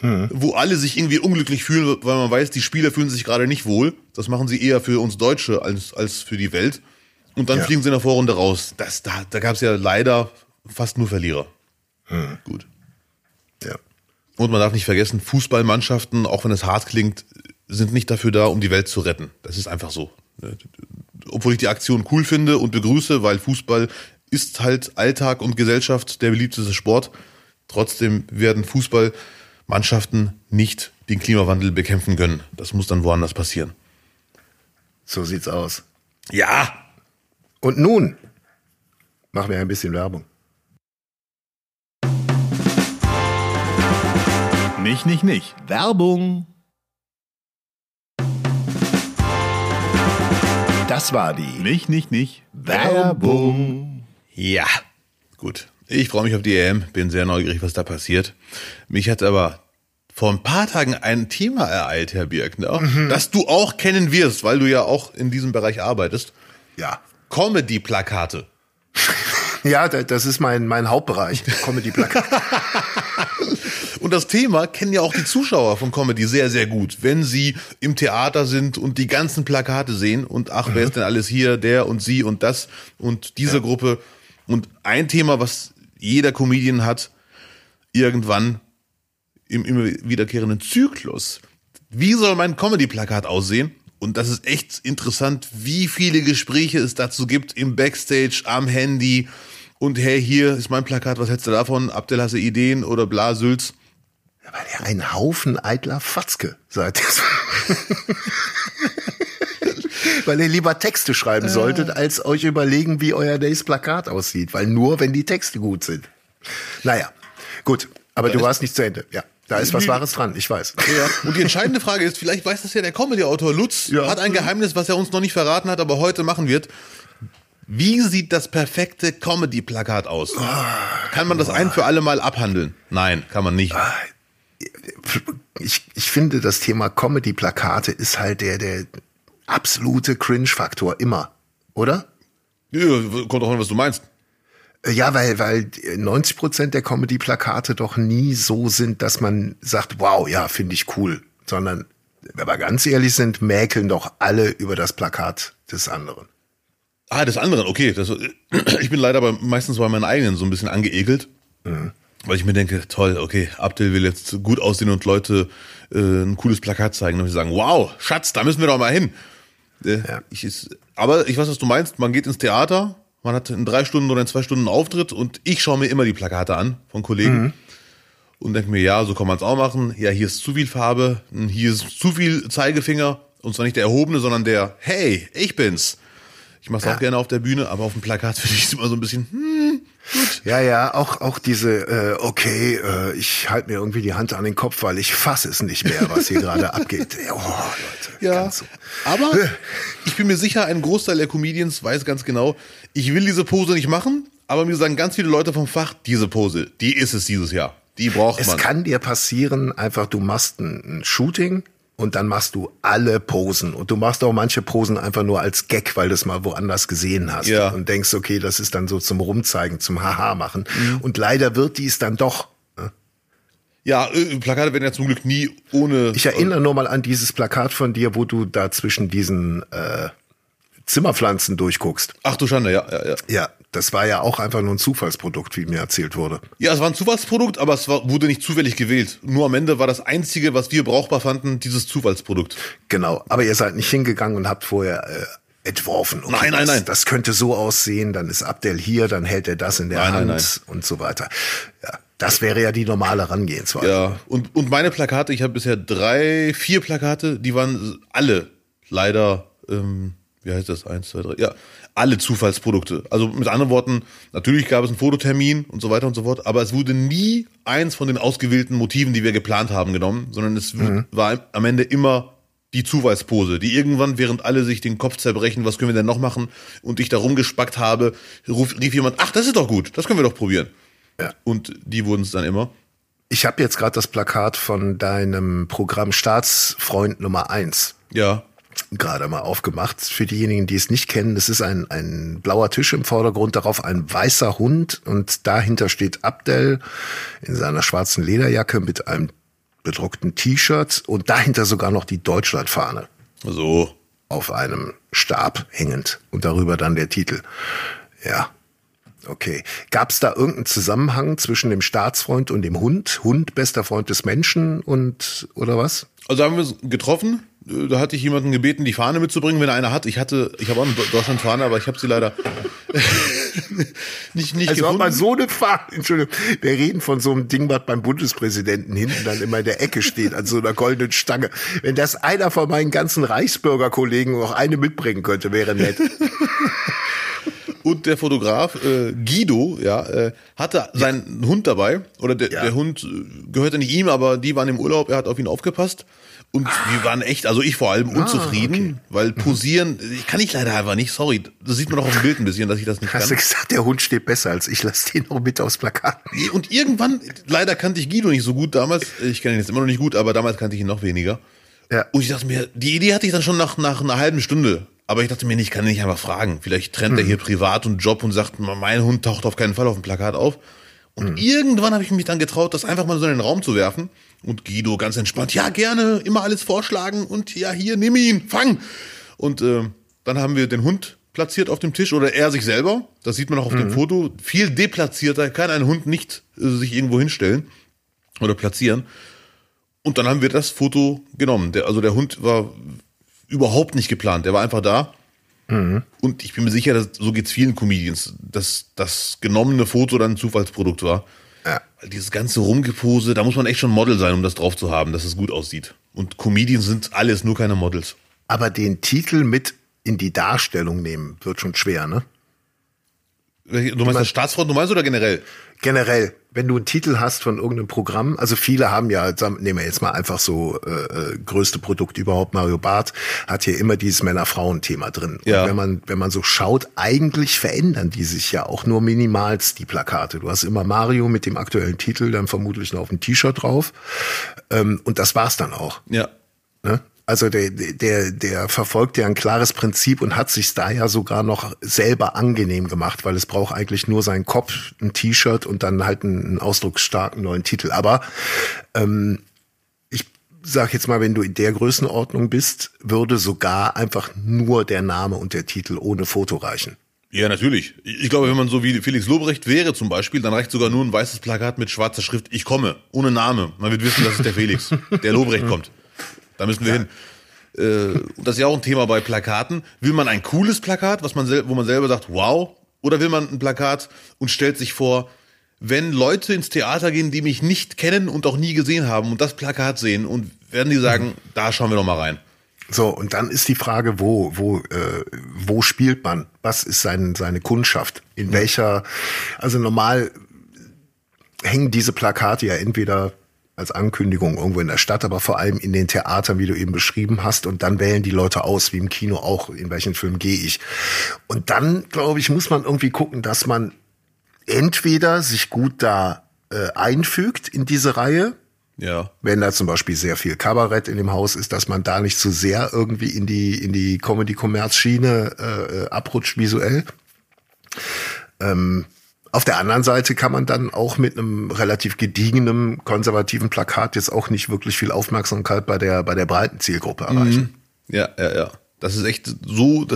[SPEAKER 1] mhm. wo alle sich irgendwie unglücklich fühlen, weil man weiß, die Spieler fühlen sich gerade nicht wohl. Das machen sie eher für uns Deutsche als, als für die Welt. Und dann ja. fliegen sie in der Vorrunde raus. Das, da da gab es ja leider fast nur Verlierer. Mhm. Gut.
[SPEAKER 2] Ja.
[SPEAKER 1] Und man darf nicht vergessen, Fußballmannschaften, auch wenn es hart klingt, sind nicht dafür da, um die Welt zu retten. Das ist einfach so. Obwohl ich die Aktion cool finde und begrüße, weil Fußball ist halt Alltag und Gesellschaft der beliebteste Sport. Trotzdem werden Fußball Mannschaften nicht den Klimawandel bekämpfen können. Das muss dann woanders passieren.
[SPEAKER 2] So sieht's aus.
[SPEAKER 1] Ja.
[SPEAKER 2] Und nun machen wir ein bisschen Werbung.
[SPEAKER 3] Nicht, nicht, nicht. Werbung. Das war die
[SPEAKER 1] Nicht, nicht, nicht.
[SPEAKER 3] Werbung.
[SPEAKER 1] Ja, gut. Ich freue mich auf die EM, bin sehr neugierig, was da passiert. Mich hat aber vor ein paar Tagen ein Thema ereilt, Herr Birkner, mhm. das du auch kennen wirst, weil du ja auch in diesem Bereich arbeitest.
[SPEAKER 2] Ja.
[SPEAKER 1] Comedy-Plakate.
[SPEAKER 2] Ja, das ist mein, mein Hauptbereich, Comedy-Plakate.
[SPEAKER 1] und das Thema kennen ja auch die Zuschauer von Comedy sehr, sehr gut. Wenn sie im Theater sind und die ganzen Plakate sehen und ach, wer mhm. ist denn alles hier, der und sie und das und diese ja. Gruppe. Und ein Thema, was jeder Comedian hat irgendwann im immer wiederkehrenden Zyklus. Wie soll mein Comedy-Plakat aussehen? Und das ist echt interessant, wie viele Gespräche es dazu gibt im Backstage, am Handy. Und hey, hier ist mein Plakat, was hältst du davon? Abdel, hast du Ideen oder bla, Sülz?
[SPEAKER 2] Weil er ein Haufen eitler Fatzke seid. weil ihr lieber Texte schreiben solltet, als euch überlegen, wie euer nächstes Plakat aussieht. Weil nur, wenn die Texte gut sind. Naja, gut. Aber du warst nicht zu Ende. Ja. Da ist was Wahres dran, ich weiß.
[SPEAKER 1] Ja. Und die entscheidende Frage ist, vielleicht weiß das ja der Comedy-Autor Lutz, ja. hat ein Geheimnis, was er uns noch nicht verraten hat, aber heute machen wird. Wie sieht das perfekte Comedy-Plakat aus? Oh, kann man das oh. ein für alle Mal abhandeln? Nein, kann man nicht. Ah,
[SPEAKER 2] ich, ich finde, das Thema Comedy-Plakate ist halt der, der absolute Cringe-Faktor immer, oder?
[SPEAKER 1] Ja, kommt auch an, was du meinst.
[SPEAKER 2] Ja, weil, weil 90 Prozent der Comedy-Plakate doch nie so sind, dass man sagt, wow, ja, finde ich cool, sondern, wenn wir ganz ehrlich sind, mäkeln doch alle über das Plakat des anderen.
[SPEAKER 1] Ah, des anderen, okay. Das, ich bin leider bei, meistens bei meinen eigenen so ein bisschen angeekelt, mhm. weil ich mir denke, toll, okay, Abdel will jetzt gut aussehen und Leute äh, ein cooles Plakat zeigen und sie sagen, wow, Schatz, da müssen wir doch mal hin. Äh, ja. ich ist, aber ich weiß, was du meinst. Man geht ins Theater, man hat in drei Stunden oder in zwei Stunden einen Auftritt und ich schaue mir immer die Plakate an von Kollegen mhm. und denke mir, ja, so kann man es auch machen. Ja, hier ist zu viel Farbe, hier ist zu viel Zeigefinger und zwar nicht der erhobene, sondern der, hey, ich bin's. Ich mache es ja. auch gerne auf der Bühne, aber auf dem Plakat finde ich es immer so ein bisschen, hm,
[SPEAKER 2] gut. Ja, ja, auch, auch diese, äh, okay, äh, ich halte mir irgendwie die Hand an den Kopf, weil ich fasse es nicht mehr, was hier gerade abgeht. Oh, Leute.
[SPEAKER 1] Ja, so. aber ich bin mir sicher, ein Großteil der Comedians weiß ganz genau, ich will diese Pose nicht machen, aber mir sagen ganz viele Leute vom Fach, diese Pose, die ist es dieses Jahr. Die braucht
[SPEAKER 2] es
[SPEAKER 1] man.
[SPEAKER 2] Es kann dir passieren, einfach du machst ein, ein Shooting, und dann machst du alle Posen und du machst auch manche Posen einfach nur als Gag, weil du es mal woanders gesehen hast ja. und denkst, okay, das ist dann so zum Rumzeigen, zum Haha machen mhm. und leider wird dies dann doch.
[SPEAKER 1] Ne? Ja, äh, Plakate werden ja zum Glück nie ohne.
[SPEAKER 2] Ich erinnere nur mal an dieses Plakat von dir, wo du da zwischen diesen äh, Zimmerpflanzen durchguckst.
[SPEAKER 1] Ach du Schande, ja, ja, ja.
[SPEAKER 2] Ja, das war ja auch einfach nur ein Zufallsprodukt, wie mir erzählt wurde.
[SPEAKER 1] Ja, es war ein Zufallsprodukt, aber es war, wurde nicht zufällig gewählt. Nur am Ende war das Einzige, was wir brauchbar fanden, dieses Zufallsprodukt.
[SPEAKER 2] Genau, aber ihr seid nicht hingegangen und habt vorher äh, entworfen. Okay,
[SPEAKER 1] nein, nein,
[SPEAKER 2] das,
[SPEAKER 1] nein.
[SPEAKER 2] Das könnte so aussehen, dann ist Abdel hier, dann hält er das in der
[SPEAKER 1] Nein,
[SPEAKER 2] Hand
[SPEAKER 1] nein,
[SPEAKER 2] und so weiter. Ja, das wäre ja die normale Herangehensweise.
[SPEAKER 1] Ja, und, und meine Plakate, ich habe bisher drei, vier Plakate, die waren alle leider, ähm, wie heißt das, eins, zwei, drei, ja, alle Zufallsprodukte. Also mit anderen Worten, natürlich gab es einen Fototermin und so weiter und so fort, aber es wurde nie eins von den ausgewählten Motiven, die wir geplant haben, genommen, sondern es war am Ende immer die Zufallspose, die irgendwann, während alle sich den Kopf zerbrechen, was können wir denn noch machen, und ich da rumgespackt habe, ruf, rief jemand, ach, das ist doch gut, das können wir doch probieren.
[SPEAKER 2] Ja.
[SPEAKER 1] Und die wurden es dann immer.
[SPEAKER 2] Ich habe jetzt gerade das Plakat von deinem Programm Staatsfreund Nummer eins
[SPEAKER 1] Ja.
[SPEAKER 2] Gerade mal aufgemacht. Für diejenigen, die es nicht kennen, das ist ein, ein blauer Tisch im Vordergrund, darauf ein weißer Hund und dahinter steht Abdel in seiner schwarzen Lederjacke mit einem bedruckten T-Shirt und dahinter sogar noch die Deutschlandfahne
[SPEAKER 1] So.
[SPEAKER 2] auf einem Stab hängend und darüber dann der Titel. Ja. Okay. Gab es da irgendeinen Zusammenhang zwischen dem Staatsfreund und dem Hund? Hund, bester Freund des Menschen und oder was?
[SPEAKER 1] Also haben wir uns getroffen. Äh, Da hatte ich jemanden gebeten, die Fahne mitzubringen, wenn er eine hat. Ich hatte, ich habe auch eine Deutschlandfahne, aber ich habe sie leider nicht nicht
[SPEAKER 2] Also
[SPEAKER 1] gefunden.
[SPEAKER 2] mal so eine Fahne, Entschuldigung, wir reden von so einem Ding, was beim Bundespräsidenten hinten dann immer in der Ecke steht, an so einer goldenen Stange. Wenn das einer von meinen ganzen Reichsbürgerkollegen noch eine mitbringen könnte, wäre nett.
[SPEAKER 1] Und der Fotograf äh, Guido, ja, äh, hatte seinen Hund dabei. Oder der,
[SPEAKER 2] Ja.
[SPEAKER 1] der Hund äh, gehörte nicht ihm, aber die waren im Urlaub. Er hat auf ihn aufgepasst. Und wir waren echt, also ich vor allem unzufrieden, weil posieren, ich kann ich leider einfach nicht. Sorry, das sieht man doch auf dem Bild ein bisschen, dass ich das nicht
[SPEAKER 2] Hast
[SPEAKER 1] kann.
[SPEAKER 2] du gesagt, der Hund steht besser als ich, lass den noch mit aufs Plakat.
[SPEAKER 1] Und irgendwann, leider kannte ich Guido nicht so gut damals. Ich kenne ihn jetzt immer noch nicht gut, aber damals kannte ich ihn noch weniger.
[SPEAKER 2] Ja.
[SPEAKER 1] Und ich dachte mir, die Idee hatte ich dann schon nach, nach einer halben Stunde. Aber ich dachte mir, ich kann ihn nicht einfach fragen. Vielleicht trennt er hier privat und Job und sagt, mein Hund taucht auf keinen Fall auf dem Plakat auf. Und irgendwann habe ich mich dann getraut, das einfach mal so in den Raum zu werfen. Und Guido ganz entspannt, ja, gerne, immer alles vorschlagen und ja, hier, nimm ihn, fang. Und äh, dann haben wir den Hund platziert auf dem Tisch oder er sich selber. Das sieht man auch auf dem Foto. Viel deplatzierter kann ein Hund nicht äh, sich irgendwo hinstellen oder platzieren. Und dann haben wir das Foto genommen. Der, also der Hund war überhaupt nicht geplant. Der war einfach da. Und ich bin mir sicher, dass, so geht's vielen Comedians, dass das genommene Foto dann ein Zufallsprodukt war.
[SPEAKER 2] Ja.
[SPEAKER 1] Dieses ganze Rumgepose, da muss man echt schon Model sein, um das drauf zu haben, dass es gut aussieht. Und Comedians sind alles, nur keine Models.
[SPEAKER 2] Aber den Titel mit in die Darstellung nehmen, wird schon schwer, ne?
[SPEAKER 1] Du meinst das Staatsfront, du meinst oder generell?
[SPEAKER 2] Generell, wenn du einen Titel hast von irgendeinem Programm, also viele haben ja, nehmen wir jetzt mal einfach so äh, äh, größte Produkt überhaupt, Mario Barth hat hier immer dieses Männer-Frauen-Thema drin.
[SPEAKER 1] Ja.
[SPEAKER 2] Und wenn man, wenn man so schaut, eigentlich verändern die sich ja auch nur minimalst, die Plakate. Du hast immer Mario mit dem aktuellen Titel, dann vermutlich noch auf dem T-Shirt drauf. Ähm, und das war's dann auch.
[SPEAKER 1] Ja.
[SPEAKER 2] Also der, der, der verfolgt ja ein klares Prinzip und hat sich da ja sogar noch selber angenehm gemacht, weil es braucht eigentlich nur seinen Kopf, ein T-Shirt und dann halt einen, einen ausdrucksstarken neuen Titel. Aber ähm, ich sag jetzt mal, wenn du in der Größenordnung bist, würde sogar einfach nur der Name und der Titel ohne Foto reichen.
[SPEAKER 1] Ja, natürlich. Ich glaube, wenn man so wie Felix Lobrecht wäre zum Beispiel, dann reicht sogar nur ein weißes Plakat mit schwarzer Schrift, ich komme, ohne Name. Man wird wissen, das ist der Felix, der Lobrecht kommt. Da müssen wir hin. Äh, das ist ja auch ein Thema bei Plakaten. Will man ein cooles Plakat, was man wo man selber sagt, wow, oder will man ein Plakat und stellt sich vor, wenn Leute ins Theater gehen, die mich nicht kennen und auch nie gesehen haben und das Plakat sehen und werden die sagen, da schauen wir noch mal rein.
[SPEAKER 2] So, und dann ist die Frage, wo, wo, äh, wo spielt man? Was ist sein, seine Kundschaft? In welcher, also normal hängen diese Plakate ja entweder als Ankündigung irgendwo in der Stadt, aber vor allem in den Theatern, wie du eben beschrieben hast. Und dann wählen die Leute aus, wie im Kino auch, in welchen Film gehe ich. Und dann, glaube ich, muss man irgendwie gucken, dass man entweder sich gut da äh, einfügt in diese Reihe,
[SPEAKER 1] Ja.
[SPEAKER 2] wenn da zum Beispiel sehr viel Kabarett in dem Haus ist, dass man da nicht zu sehr irgendwie in die in die Comedy-Kommerz-Schiene äh, äh, abrutscht visuell. Ähm, auf der anderen Seite kann man dann auch mit einem relativ gediegenen konservativen Plakat jetzt auch nicht wirklich viel Aufmerksamkeit bei der bei der breiten Zielgruppe erreichen.
[SPEAKER 1] Ja, ja, ja. Das ist echt so.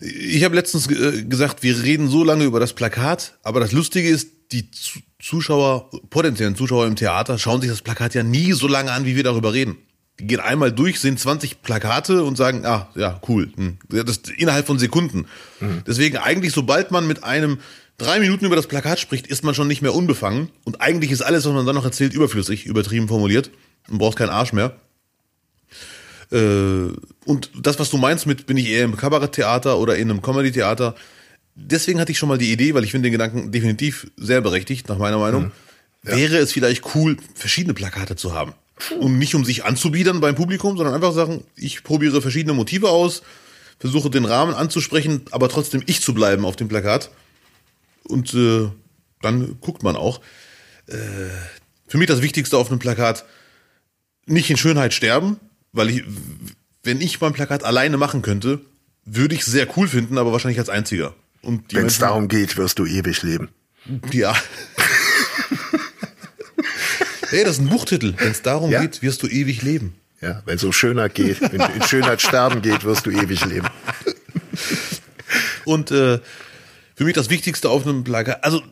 [SPEAKER 1] Ich habe letztens äh, gesagt, wir reden so lange über das Plakat, aber das Lustige ist, die Zu- Zuschauer, potenziellen Zuschauer im Theater, schauen sich das Plakat ja nie so lange an, wie wir darüber reden. Die gehen einmal durch, sehen 20 Plakate und sagen, ah, ja, cool. Hm. Das innerhalb von Sekunden. Mhm. Deswegen eigentlich, sobald man mit einem drei Minuten über das Plakat spricht, ist man schon nicht mehr unbefangen. Und eigentlich ist alles, was man dann noch erzählt, überflüssig, übertrieben formuliert. Man braucht keinen Arsch mehr. Äh, und das, was du meinst mit, bin ich eher im Kabaretttheater oder in einem Comedy-Theater, deswegen hatte ich schon mal die Idee, weil ich finde den Gedanken definitiv sehr berechtigt, nach meiner Meinung. Mhm. Ja. Wäre es vielleicht cool, verschiedene Plakate zu haben. Und nicht um sich anzubiedern beim Publikum, sondern einfach sagen, ich probiere verschiedene Motive aus, versuche den Rahmen anzusprechen, aber trotzdem ich zu bleiben auf dem Plakat. Und äh, dann guckt man auch. Äh, für mich das Wichtigste auf einem Plakat, nicht in Schönheit sterben, weil ich, wenn ich mein Plakat alleine machen könnte, würde ich sehr cool finden, aber wahrscheinlich als einziger.
[SPEAKER 2] Wenn es darum geht, wirst du ewig leben.
[SPEAKER 1] Ja. hey, das ist ein Buchtitel. Wenn es darum ja? geht, wirst du ewig leben.
[SPEAKER 2] Ja, wenn es um Schönheit geht, wenn in Schönheit sterben geht, wirst du ewig leben.
[SPEAKER 1] Und äh, für mich das Wichtigste auf einem Plakat, also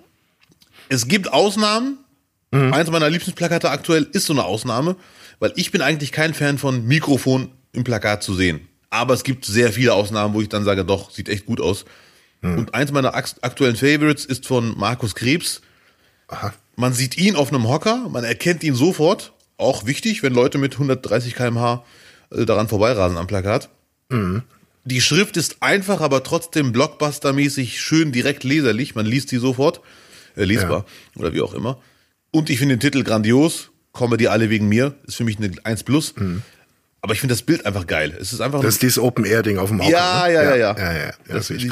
[SPEAKER 1] es gibt Ausnahmen. Mhm. Eins meiner liebsten Plakate aktuell ist so eine Ausnahme, weil ich bin eigentlich kein Fan von Mikrofon im Plakat zu sehen. Aber es gibt sehr viele Ausnahmen, wo ich dann sage, doch, sieht echt gut aus. Hm. Und eins meiner aktuellen Favorites ist von Markus Krebs. Aha. Man sieht ihn auf einem Hocker, man erkennt ihn sofort. Auch wichtig, wenn Leute mit 130 km/h äh, daran vorbeirasen am Plakat. Mhm. Die Schrift ist einfach, aber trotzdem blockbustermäßig schön direkt leserlich. Man liest sie sofort. Äh, lesbar. Ja. Oder wie auch immer. Und ich finde den Titel grandios. Comedy alle wegen mir. Ist für mich eine 1 plus. Mhm. Aber ich finde das Bild einfach geil. Es ist einfach.
[SPEAKER 2] Das ist dieses Open Air Ding auf dem
[SPEAKER 1] Auto. Ja, ne? ja, ja, ja,
[SPEAKER 2] ja. Ja, ja, das, das ich,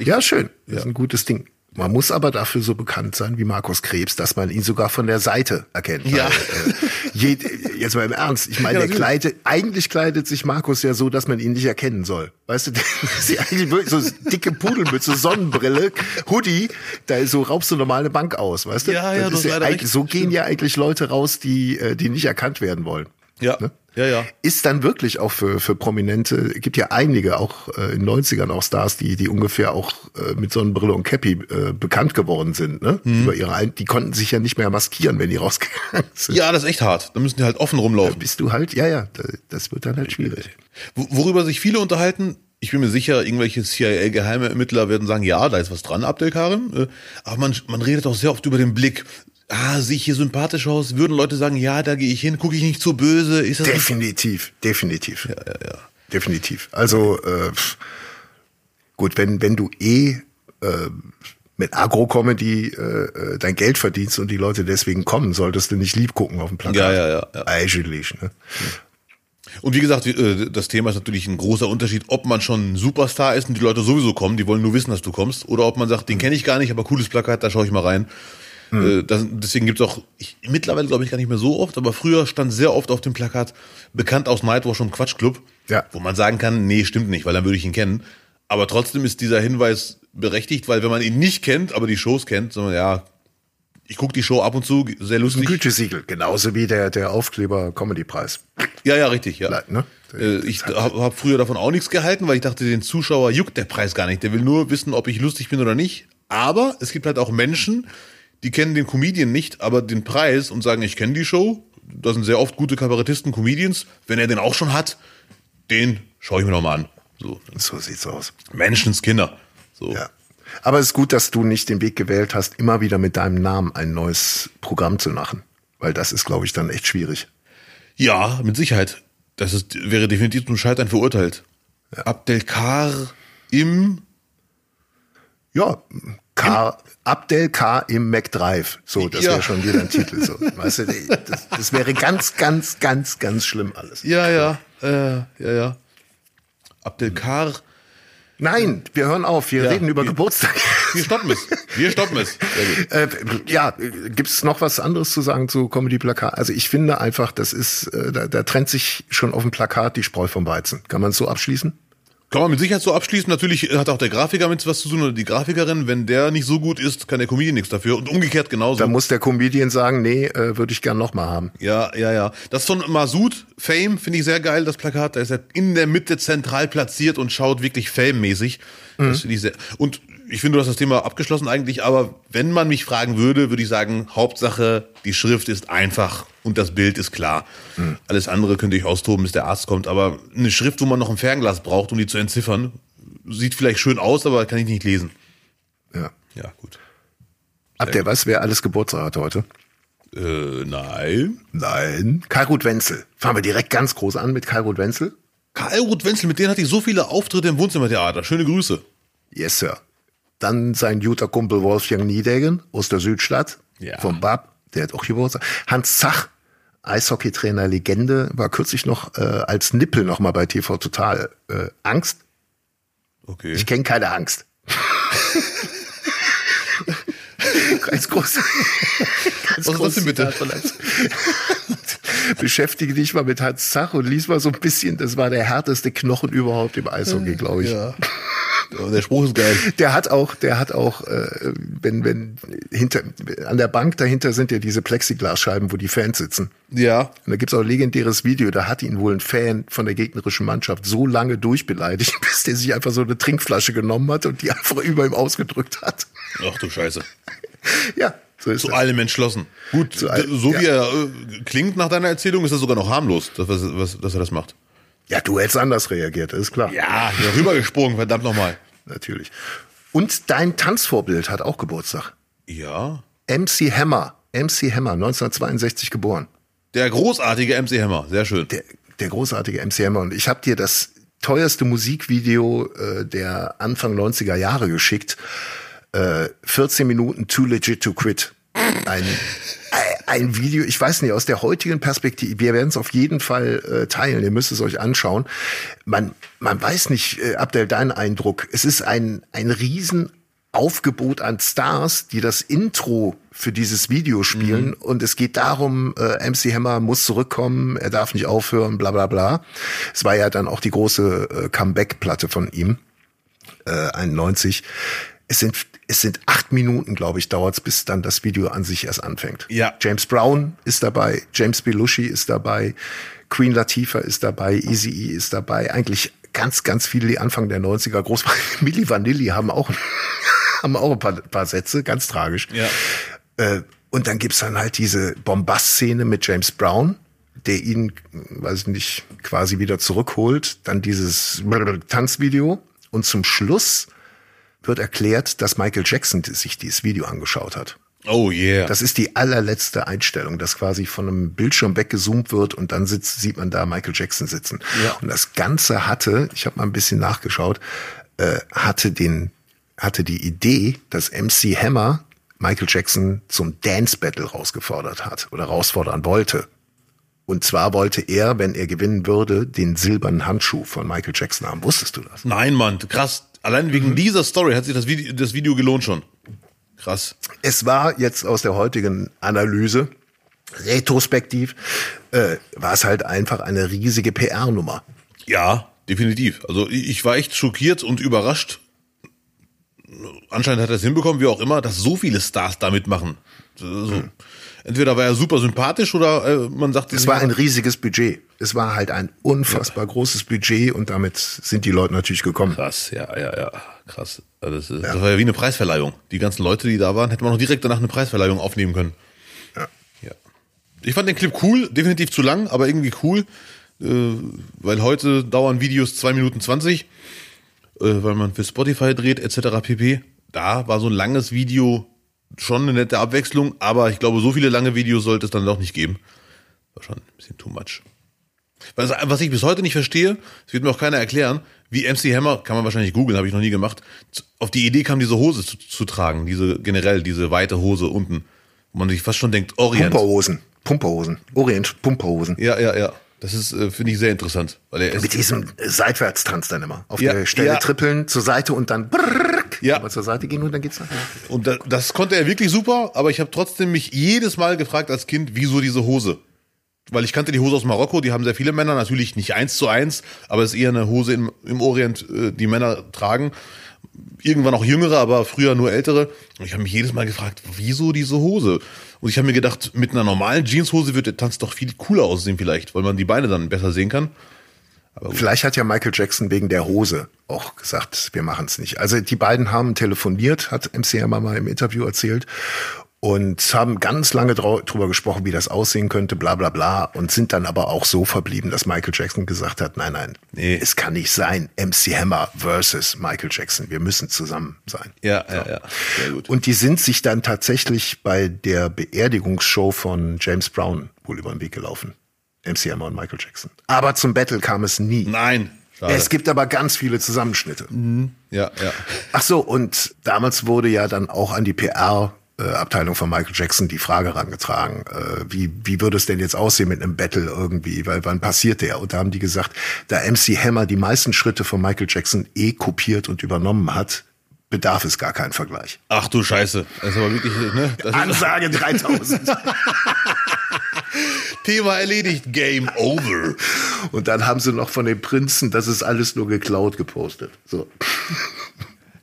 [SPEAKER 2] ich, Ja, schön. Das ist ein gutes Ding. Man muss aber dafür so bekannt sein wie Markus Krebs, dass man ihn sogar von der Seite erkennt.
[SPEAKER 1] Ja.
[SPEAKER 2] Weil, äh, je, jetzt mal im Ernst. Ich meine, ja, der kleidet, eigentlich kleidet sich Markus ja so, dass man ihn nicht erkennen soll. Weißt du, sie eigentlich wirklich so dicke Pudelmütze, Sonnenbrille, Hoodie, da so raubst du normal eine Bank aus, weißt du?
[SPEAKER 1] Ja, ja, das
[SPEAKER 2] ja so gehen ja eigentlich Leute raus, die, äh, die nicht erkannt werden wollen.
[SPEAKER 1] Ja. Ne? Ja, ja.
[SPEAKER 2] Ist dann wirklich auch für, für Prominente, gibt ja einige, auch äh, in 90ern auch Stars, die, die ungefähr auch äh, mit Sonnenbrille und Cappy äh, bekannt geworden sind, ne? Mhm. Über ihre die konnten sich ja nicht mehr maskieren, wenn die rausgegangen sind.
[SPEAKER 1] Ja, das ist echt hart. Da müssen die halt offen rumlaufen. Da
[SPEAKER 2] bist du halt, ja, ja, das wird dann halt schwierig.
[SPEAKER 1] Worüber sich viele unterhalten, ich bin mir sicher, irgendwelche CIA-Geheime werden sagen, ja, da ist was dran, Abdelkarim. Äh, aber man, man redet auch sehr oft über den Blick ah, sehe ich hier sympathisch aus, würden Leute sagen, ja, da gehe ich hin, gucke ich nicht zu böse. Ist
[SPEAKER 2] das definitiv, definitiv.
[SPEAKER 1] Ja, ja, ja.
[SPEAKER 2] Definitiv. Also äh, gut, wenn, wenn du eh äh, mit Agro-Comedy äh, äh, dein Geld verdienst und die Leute deswegen kommen, solltest du nicht lieb gucken auf dem Plakat.
[SPEAKER 1] Ja, ja, ja. ja.
[SPEAKER 2] Eigentlich, ne?
[SPEAKER 1] Und wie gesagt, äh, das Thema ist natürlich ein großer Unterschied, ob man schon ein Superstar ist und die Leute sowieso kommen, die wollen nur wissen, dass du kommst, oder ob man sagt, den kenne ich gar nicht, aber cooles Plakat, da schaue ich mal rein. Mhm. Das, deswegen gibt's auch, ich, mittlerweile glaube ich gar nicht mehr so oft, aber früher stand sehr oft auf dem Plakat bekannt aus Nightwatch und Quatschclub,
[SPEAKER 2] ja.
[SPEAKER 1] wo man sagen kann, nee, stimmt nicht, weil dann würde ich ihn kennen. Aber trotzdem ist dieser Hinweis berechtigt, weil wenn man ihn nicht kennt, aber die Shows kennt, sondern ja, ich gucke die Show ab und zu, sehr lustig.
[SPEAKER 2] Ein Gütesiegel, genauso wie der, der Aufkleber Comedy-Preis.
[SPEAKER 1] Ja, ja, richtig, ja. Ne? Ich habe hab früher davon auch nichts gehalten, weil ich dachte, den Zuschauer juckt der Preis gar nicht. Der will nur wissen, ob ich lustig bin oder nicht. Aber es gibt halt auch Menschen, die kennen den Comedian nicht, aber den Preis und sagen, ich kenne die Show. Da sind sehr oft gute Kabarettisten, Comedians. Wenn er den auch schon hat, den schaue ich mir nochmal an. So.
[SPEAKER 2] so sieht's aus.
[SPEAKER 1] Menschenskinder. So.
[SPEAKER 2] Ja. Aber es ist gut, dass du nicht den Weg gewählt hast, immer wieder mit deinem Namen ein neues Programm zu machen. Weil das ist, glaube ich, dann echt schwierig.
[SPEAKER 1] Ja, mit Sicherheit. Das ist, wäre definitiv zum Scheitern verurteilt. Ja. Abdelkar im
[SPEAKER 2] ja, K, Abdel K im McDrive. So, das ja. wäre schon wieder ein Titel. So. Weißt du, das, das, wäre ganz, ganz, ganz, ganz schlimm alles.
[SPEAKER 1] Ja, ja, äh, ja, ja. Abdel Kar.
[SPEAKER 2] Nein, wir hören auf. Wir ja, reden über wir, Geburtstag.
[SPEAKER 1] Wir stoppen es. Wir stoppen es.
[SPEAKER 2] Äh, ja, gibt es noch was anderes zu sagen zu Comedy Plakat? Also ich finde einfach, das ist, äh, da, da trennt sich schon auf dem Plakat die Spreu vom Weizen. Kann man es so abschließen?
[SPEAKER 1] Kann man mit Sicherheit so abschließen. Natürlich hat auch der Grafiker mit was zu tun oder die Grafikerin. Wenn der nicht so gut ist, kann der Comedian nichts dafür. Und umgekehrt genauso.
[SPEAKER 2] Da muss der Comedian sagen, nee, äh, würde ich gern nochmal haben.
[SPEAKER 1] Ja, ja, ja. Das von Masud, Fame, finde ich sehr geil, das Plakat. Da ist er in der Mitte zentral platziert und schaut wirklich Fame-mäßig. Mhm. Das finde ich sehr. Und ich finde, du hast das Thema abgeschlossen eigentlich, aber wenn man mich fragen würde, würde ich sagen, Hauptsache, die Schrift ist einfach und das Bild ist klar. Hm. Alles andere könnte ich austoben, bis der Arzt kommt, aber eine Schrift, wo man noch ein Fernglas braucht, um die zu entziffern, sieht vielleicht schön aus, aber kann ich nicht lesen.
[SPEAKER 2] Ja.
[SPEAKER 1] Ja, gut.
[SPEAKER 2] Habt ihr was, wer alles Geburtstag hat heute?
[SPEAKER 1] Äh, nein.
[SPEAKER 2] Nein. Kai Ruth Wenzel. Fangen wir direkt ganz groß an mit Kai Ruth Wenzel.
[SPEAKER 1] Kai Ruth Wenzel, mit denen hatte ich so viele Auftritte im Wohnzimmertheater. Schöne Grüße.
[SPEAKER 2] Yes, Sir. Dann sein guter Kumpel Wolfgang Niedegen aus der Südstadt.
[SPEAKER 1] Ja.
[SPEAKER 2] Vom BAB. Der hat auch Geburtstag. Hans Zach, Eishockeytrainer, Legende, war kürzlich noch äh, als Nippel noch mal bei TV Total. Äh, Angst?
[SPEAKER 1] Okay.
[SPEAKER 2] Ich kenne keine Angst. ganz groß. Ganz
[SPEAKER 1] Was ist bitte?
[SPEAKER 2] Hans. Beschäftige dich mal mit Hans Zach und lies mal so ein bisschen. Das war der härteste Knochen überhaupt im Eishockey, glaube ich.
[SPEAKER 1] Ja. Der Spruch ist geil.
[SPEAKER 2] Der hat auch, der hat auch, äh, wenn, wenn hinter an der Bank dahinter sind ja diese Plexiglasscheiben, wo die Fans sitzen.
[SPEAKER 1] Ja.
[SPEAKER 2] Und da gibt's auch ein legendäres Video, da hat ihn wohl ein Fan von der gegnerischen Mannschaft so lange durchbeleidigt, bis der sich einfach so eine Trinkflasche genommen hat und die einfach über ihm ausgedrückt hat.
[SPEAKER 1] Ach du Scheiße.
[SPEAKER 2] Ja, so ist
[SPEAKER 1] Zu
[SPEAKER 2] das.
[SPEAKER 1] allem entschlossen. Gut,
[SPEAKER 2] allem,
[SPEAKER 1] so wie
[SPEAKER 2] ja.
[SPEAKER 1] er äh, klingt nach deiner Erzählung, ist das sogar noch harmlos, dass, was, was, dass er das macht.
[SPEAKER 2] Ja, du hättest anders reagiert, ist klar.
[SPEAKER 1] Ja, hier rübergesprungen, verdammt nochmal.
[SPEAKER 2] Natürlich. Und dein Tanzvorbild hat auch Geburtstag.
[SPEAKER 1] Ja.
[SPEAKER 2] MC Hammer. MC Hammer, 1962 geboren.
[SPEAKER 1] Der großartige MC Hammer, sehr schön.
[SPEAKER 2] der, der großartige MC Hammer. Und ich habe dir das teuerste Musikvideo äh, der Anfang 90er Jahre geschickt. Äh, 14 Minuten Too Legit to Quit. Ein, ein Video, ich weiß nicht, aus der heutigen Perspektive, wir werden es auf jeden Fall äh, teilen, ihr müsst es euch anschauen. Man, man weiß nicht, äh, Abdel, dein Eindruck, es ist ein, ein riesen Aufgebot an Stars, die das Intro für dieses Video spielen. Und es geht darum, äh, MC Hammer muss zurückkommen, er darf nicht aufhören, bla bla bla. Es war ja dann auch die große äh, Comeback-Platte von ihm, äh, 91. Es sind, es sind acht Minuten, glaube ich, dauert's, bis dann das Video an sich erst anfängt.
[SPEAKER 1] Ja.
[SPEAKER 2] James Brown ist dabei, James Belushi ist dabei, Queen Latifah ist dabei, Easy E ist dabei. Eigentlich ganz, ganz viele, die Anfang der 90er groß waren. Milli Vanilli haben auch, haben auch ein paar, paar Sätze, ganz tragisch.
[SPEAKER 1] Ja.
[SPEAKER 2] Äh, und dann gibt's dann halt diese Bombast-Szene mit James Brown, der ihn, weiß ich nicht, quasi wieder zurückholt. Dann dieses Tanzvideo. Und zum Schluss wird erklärt, dass Michael Jackson sich dieses Video angeschaut hat.
[SPEAKER 1] Oh yeah.
[SPEAKER 2] Das ist die allerletzte Einstellung, dass quasi von einem Bildschirm weggezoomt wird und dann sitzt, sieht man da Michael Jackson sitzen.
[SPEAKER 1] Ja.
[SPEAKER 2] Und das Ganze hatte, ich habe mal ein bisschen nachgeschaut, äh, hatte den, hatte die Idee, dass MC Hammer Michael Jackson zum Dance Battle rausgefordert hat oder rausfordern wollte. Und zwar wollte er, wenn er gewinnen würde, den silbernen Handschuh von Michael Jackson haben. Wusstest du das?
[SPEAKER 1] Nein, Mann, krass. Allein
[SPEAKER 2] Mhm.
[SPEAKER 1] wegen dieser Story hat sich das Video, das Video gelohnt schon. Krass.
[SPEAKER 2] Es war jetzt aus der heutigen Analyse, retrospektiv, äh, war es halt einfach eine riesige PR-Nummer.
[SPEAKER 1] Ja, definitiv. Also ich war echt schockiert und überrascht. Anscheinend hat er es hinbekommen, wie auch immer, dass so viele Stars da mitmachen. Also, Entweder war er super sympathisch oder äh, man sagt,
[SPEAKER 2] Es war ein riesiges Budget. Es war halt ein unfassbar großes Budget und damit sind die Leute natürlich gekommen.
[SPEAKER 1] krass, ja, ja, ja, krass. Also Das, ist, das war ja wie eine Preisverleihung. Die ganzen Leute, die da waren, hätte man noch direkt danach eine Preisverleihung aufnehmen können.
[SPEAKER 2] Ja.
[SPEAKER 1] Ja. Ich fand den Clip cool, definitiv zu lang, aber irgendwie cool, äh, weil heute dauern Videos zwei Minuten zwanzig, äh, weil man für Spotify dreht etc. pp. Da war so ein langes Video schon eine nette Abwechslung, aber ich glaube, so viele lange Videos sollte es dann doch nicht geben. War schon ein bisschen too much. Was, was ich bis heute nicht verstehe, das wird mir auch keiner erklären, wie MC Hammer, kann man wahrscheinlich googeln, habe ich noch nie gemacht, auf die Idee kam, diese Hose zu, zu tragen, diese generell, diese weite Hose unten, wo man sich fast schon denkt, Orient.
[SPEAKER 2] Pumperhosen. Pumperhosen. Orient Pumperhosen.
[SPEAKER 1] Ja, ja, ja. Das ist, äh, finde ich, sehr interessant. Weil er
[SPEAKER 2] Mit diesem äh, Seitwärtstanz dann immer. Auf
[SPEAKER 1] Ja,
[SPEAKER 2] der Stelle
[SPEAKER 1] ja.
[SPEAKER 2] trippeln, zur Seite und dann brrrk,
[SPEAKER 1] Ja.
[SPEAKER 2] aber zur Seite gehen und dann geht's nach.
[SPEAKER 1] und da, das konnte er wirklich super, aber ich habe trotzdem mich jedes Mal gefragt als Kind, wieso diese Hose? Weil ich kannte die Hose aus Marokko, die haben sehr viele Männer, natürlich nicht eins zu eins, aber es ist eher eine Hose im, im Orient, äh, die Männer tragen. Irgendwann auch jüngere, aber früher nur ältere. Und ich habe mich jedes Mal gefragt, wieso diese Hose? Und ich habe mir gedacht, mit einer normalen Jeanshose wird der Tanz doch viel cooler aussehen vielleicht, weil man die Beine dann besser sehen kann.
[SPEAKER 2] Vielleicht hat ja Michael Jackson wegen der Hose auch gesagt, wir machen es nicht. Also die beiden haben telefoniert, hat MC Hammer mal im Interview erzählt und haben ganz lange drüber gesprochen, wie das aussehen könnte, bla bla bla, und sind dann aber auch so verblieben, dass Michael Jackson gesagt hat, nein, nein, nee. es kann nicht sein, MC Hammer versus Michael Jackson, wir müssen zusammen sein.
[SPEAKER 1] Ja, so. ja, ja, sehr gut.
[SPEAKER 2] Und die sind sich dann tatsächlich bei der Beerdigungsshow von James Brown wohl über den Weg gelaufen. MC Hammer und Michael Jackson. Aber zum Battle kam es nie.
[SPEAKER 1] Nein.
[SPEAKER 2] Schade. Es gibt aber ganz viele Zusammenschnitte.
[SPEAKER 1] Mhm. Ja, ja.
[SPEAKER 2] Ach so, und damals wurde ja dann auch an die PR Abteilung von Michael Jackson die Frage herangetragen, äh, wie, wie würde es denn jetzt aussehen mit einem Battle irgendwie, weil wann passiert der? Und da haben die gesagt, da MC Hammer die meisten Schritte von Michael Jackson eh kopiert und übernommen hat, bedarf es gar keinen Vergleich.
[SPEAKER 1] Ach du Scheiße. Das ist aber wirklich, ne? Das
[SPEAKER 2] Ansage 3000.
[SPEAKER 1] Thema erledigt, Game over.
[SPEAKER 2] Und dann haben sie noch von den Prinzen, das ist alles nur geklaut gepostet. So.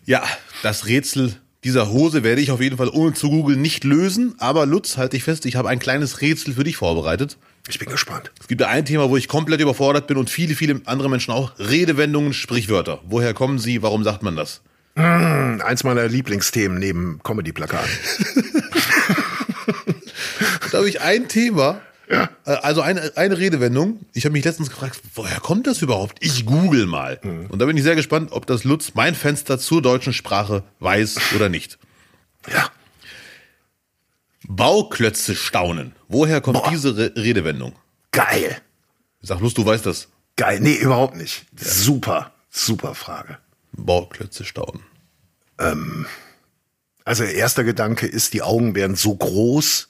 [SPEAKER 1] Ja, das Rätsel dieser Hose werde ich auf jeden Fall ohne zu googeln nicht lösen. Aber Lutz, halte ich fest, ich habe ein kleines Rätsel für dich vorbereitet.
[SPEAKER 2] Ich bin gespannt.
[SPEAKER 1] Es gibt ein Thema, wo ich komplett überfordert bin und viele, viele andere Menschen auch. Redewendungen, Sprichwörter. Woher kommen sie? Warum sagt man das?
[SPEAKER 2] Mmh, eins meiner Lieblingsthemen neben Comedy-Plakaten.
[SPEAKER 1] da habe ich ein Thema, ja. Äh, also eine, eine Redewendung. Ich habe mich letztens gefragt, woher kommt das überhaupt? Ich google mal. Mhm. Und da bin ich sehr gespannt, ob das Lutz mein Fenster zur deutschen Sprache weiß oder nicht.
[SPEAKER 2] Ja.
[SPEAKER 1] Bauklötze staunen. Woher kommt Boah. diese Re Redewendung?
[SPEAKER 2] Geil.
[SPEAKER 1] Sag bloß, du weißt das.
[SPEAKER 2] Geil. Nee, überhaupt nicht. Ja. Super, super Frage.
[SPEAKER 1] Bauklötze staunen.
[SPEAKER 2] Ähm, also erster Gedanke ist, die Augen wären so groß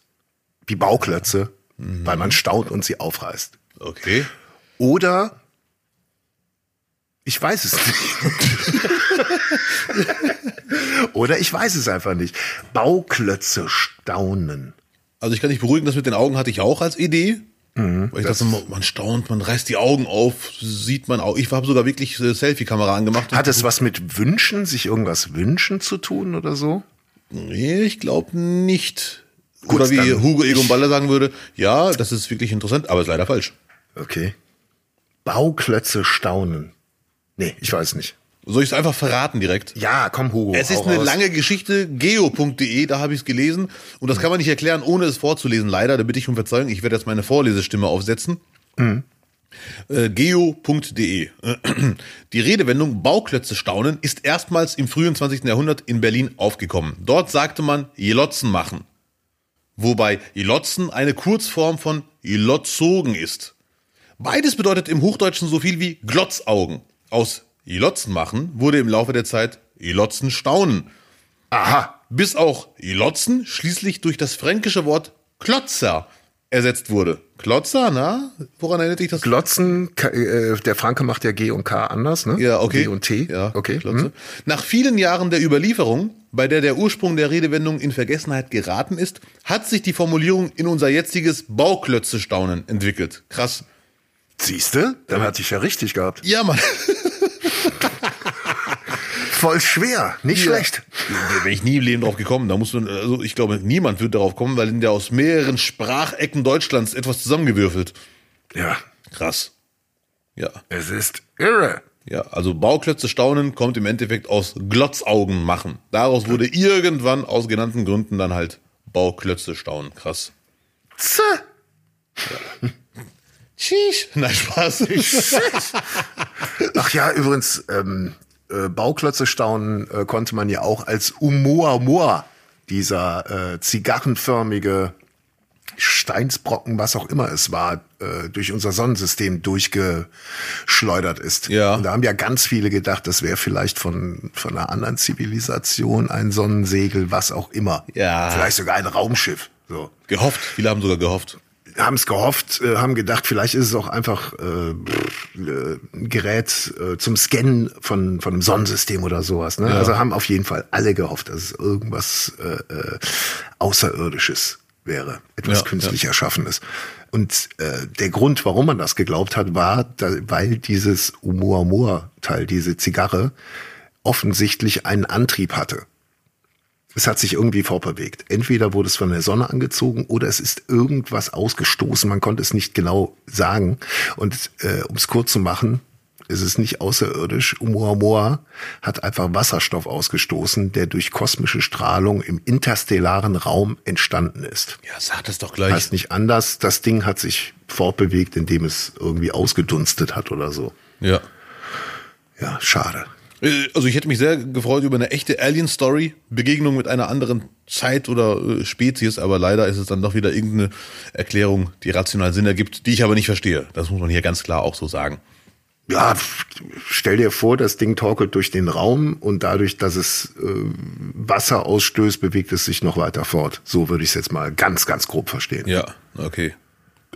[SPEAKER 2] wie Bauklötze mhm. weil man staunt und sie aufreißt.
[SPEAKER 1] Okay.
[SPEAKER 2] Oder ich weiß es nicht. Oder ich weiß es einfach nicht. Bauklötze staunen.
[SPEAKER 1] Also ich kann dich beruhigen, das mit den Augen hatte ich auch als Idee. Mhm, Weil ich dachte, man staunt, man reißt die Augen auf, sieht man auch. Ich habe sogar wirklich äh, Selfie-Kamera angemacht.
[SPEAKER 2] Hat es was mit Wünschen, sich irgendwas wünschen zu tun oder so?
[SPEAKER 1] Nee, ich glaube nicht. Gut, Oder wie Hugo Egon Baller sagen würde, ja, das ist wirklich interessant, aber ist leider falsch.
[SPEAKER 2] Okay. Bauklötze staunen. Nee, ich weiß nicht.
[SPEAKER 1] Soll ich es einfach verraten direkt?
[SPEAKER 2] Ja, komm, Hugo.
[SPEAKER 1] Es ist eine raus. lange Geschichte, geo.de, da habe ich es gelesen. Und das kann man nicht erklären, ohne es vorzulesen. Leider, da bitte ich um Verzeihung. Ich werde jetzt meine Vorlesestimme aufsetzen. Mhm. Äh, geo.de. Die Redewendung Bauklötze staunen ist erstmals im frühen 20. Jahrhundert in Berlin aufgekommen. Dort sagte man Jelotzen machen wobei Ilotzen eine Kurzform von Ilotzogen ist. Beides bedeutet im Hochdeutschen so viel wie Glotzaugen. Aus Ilotzen machen wurde im Laufe der Zeit Ilotzen staunen. Aha, bis auch Ilotzen schließlich durch das fränkische Wort Klotzer ersetzt wurde. Klotzer, na? Woran erinnert dich das?
[SPEAKER 2] Glotzen, äh, der Franke macht ja G und K anders, ne?
[SPEAKER 1] Ja, okay.
[SPEAKER 2] G und T.
[SPEAKER 1] Ja, okay. Mhm. Nach vielen Jahren der Überlieferung, bei der der Ursprung der Redewendung in Vergessenheit geraten ist, hat sich die Formulierung in unser jetziges Bauklötze-Staunen entwickelt. Krass.
[SPEAKER 2] Siehste? Dann hatte ich ja richtig gehabt.
[SPEAKER 1] Ja, Mann.
[SPEAKER 2] Voll schwer, nicht ja. schlecht.
[SPEAKER 1] Da wäre ich nie im Leben drauf gekommen. Da muss man, also ich glaube, niemand wird darauf kommen, weil in der aus mehreren Sprachecken Deutschlands etwas zusammengewürfelt.
[SPEAKER 2] Ja.
[SPEAKER 1] Krass. Ja.
[SPEAKER 2] Es ist irre.
[SPEAKER 1] Ja, also Bauklötze staunen kommt im Endeffekt aus Glotzaugen machen. Daraus wurde irgendwann aus genannten Gründen dann halt Bauklötze staunen. Krass.
[SPEAKER 2] Z.
[SPEAKER 1] Ja. Tschüss. Nein, Spaß.
[SPEAKER 2] Ach ja, übrigens, ähm, äh, Bauklötze staunen äh, konnte man ja auch als Umoamoa, dieser äh, zigarrenförmige Steinsbrocken, was auch immer es war, äh, durch unser Sonnensystem durchgeschleudert ist.
[SPEAKER 1] Ja.
[SPEAKER 2] Und da haben ja ganz viele gedacht, das wäre vielleicht von, von einer anderen Zivilisation ein Sonnensegel, was auch immer.
[SPEAKER 1] Ja.
[SPEAKER 2] Vielleicht sogar ein Raumschiff. So.
[SPEAKER 1] Gehofft, viele haben sogar gehofft
[SPEAKER 2] haben es gehofft, äh, haben gedacht, vielleicht ist es auch einfach äh, äh, ein Gerät äh, zum Scannen von, von einem Sonnensystem oder sowas. Ne? Ja. Also haben auf jeden Fall alle gehofft, dass es irgendwas äh, äh, Außerirdisches wäre, etwas ja, künstlich ja. Erschaffenes. Und äh, der Grund, warum man das geglaubt hat, war, da, weil dieses Oumuamua-Teil, diese Zigarre, offensichtlich einen Antrieb hatte es hat sich irgendwie vorbewegt. Entweder wurde es von der Sonne angezogen oder es ist irgendwas ausgestoßen. Man konnte es nicht genau sagen. Und äh, um es kurz zu machen, es ist nicht außerirdisch. Oumuamua hat einfach Wasserstoff ausgestoßen, der durch kosmische Strahlung im interstellaren Raum entstanden ist.
[SPEAKER 1] Ja, sag das doch gleich.
[SPEAKER 2] Heißt nicht anders. Das Ding hat sich fortbewegt, indem es irgendwie ausgedunstet hat oder so.
[SPEAKER 1] Ja.
[SPEAKER 2] Ja, schade.
[SPEAKER 1] Äh, Also ich hätte mich sehr gefreut über eine echte Alien-Story, Begegnung mit einer anderen Zeit oder äh, Spezies, aber leider ist es dann doch wieder irgendeine Erklärung, die rational Sinn ergibt, die ich aber nicht verstehe. Das muss man hier ganz klar auch so sagen.
[SPEAKER 2] Ja, stell dir vor, das Ding torkelt durch den Raum und dadurch, dass es äh, Wasser ausstößt, bewegt es sich noch weiter fort. So würde ich es jetzt mal ganz, ganz grob verstehen.
[SPEAKER 1] Ja, okay.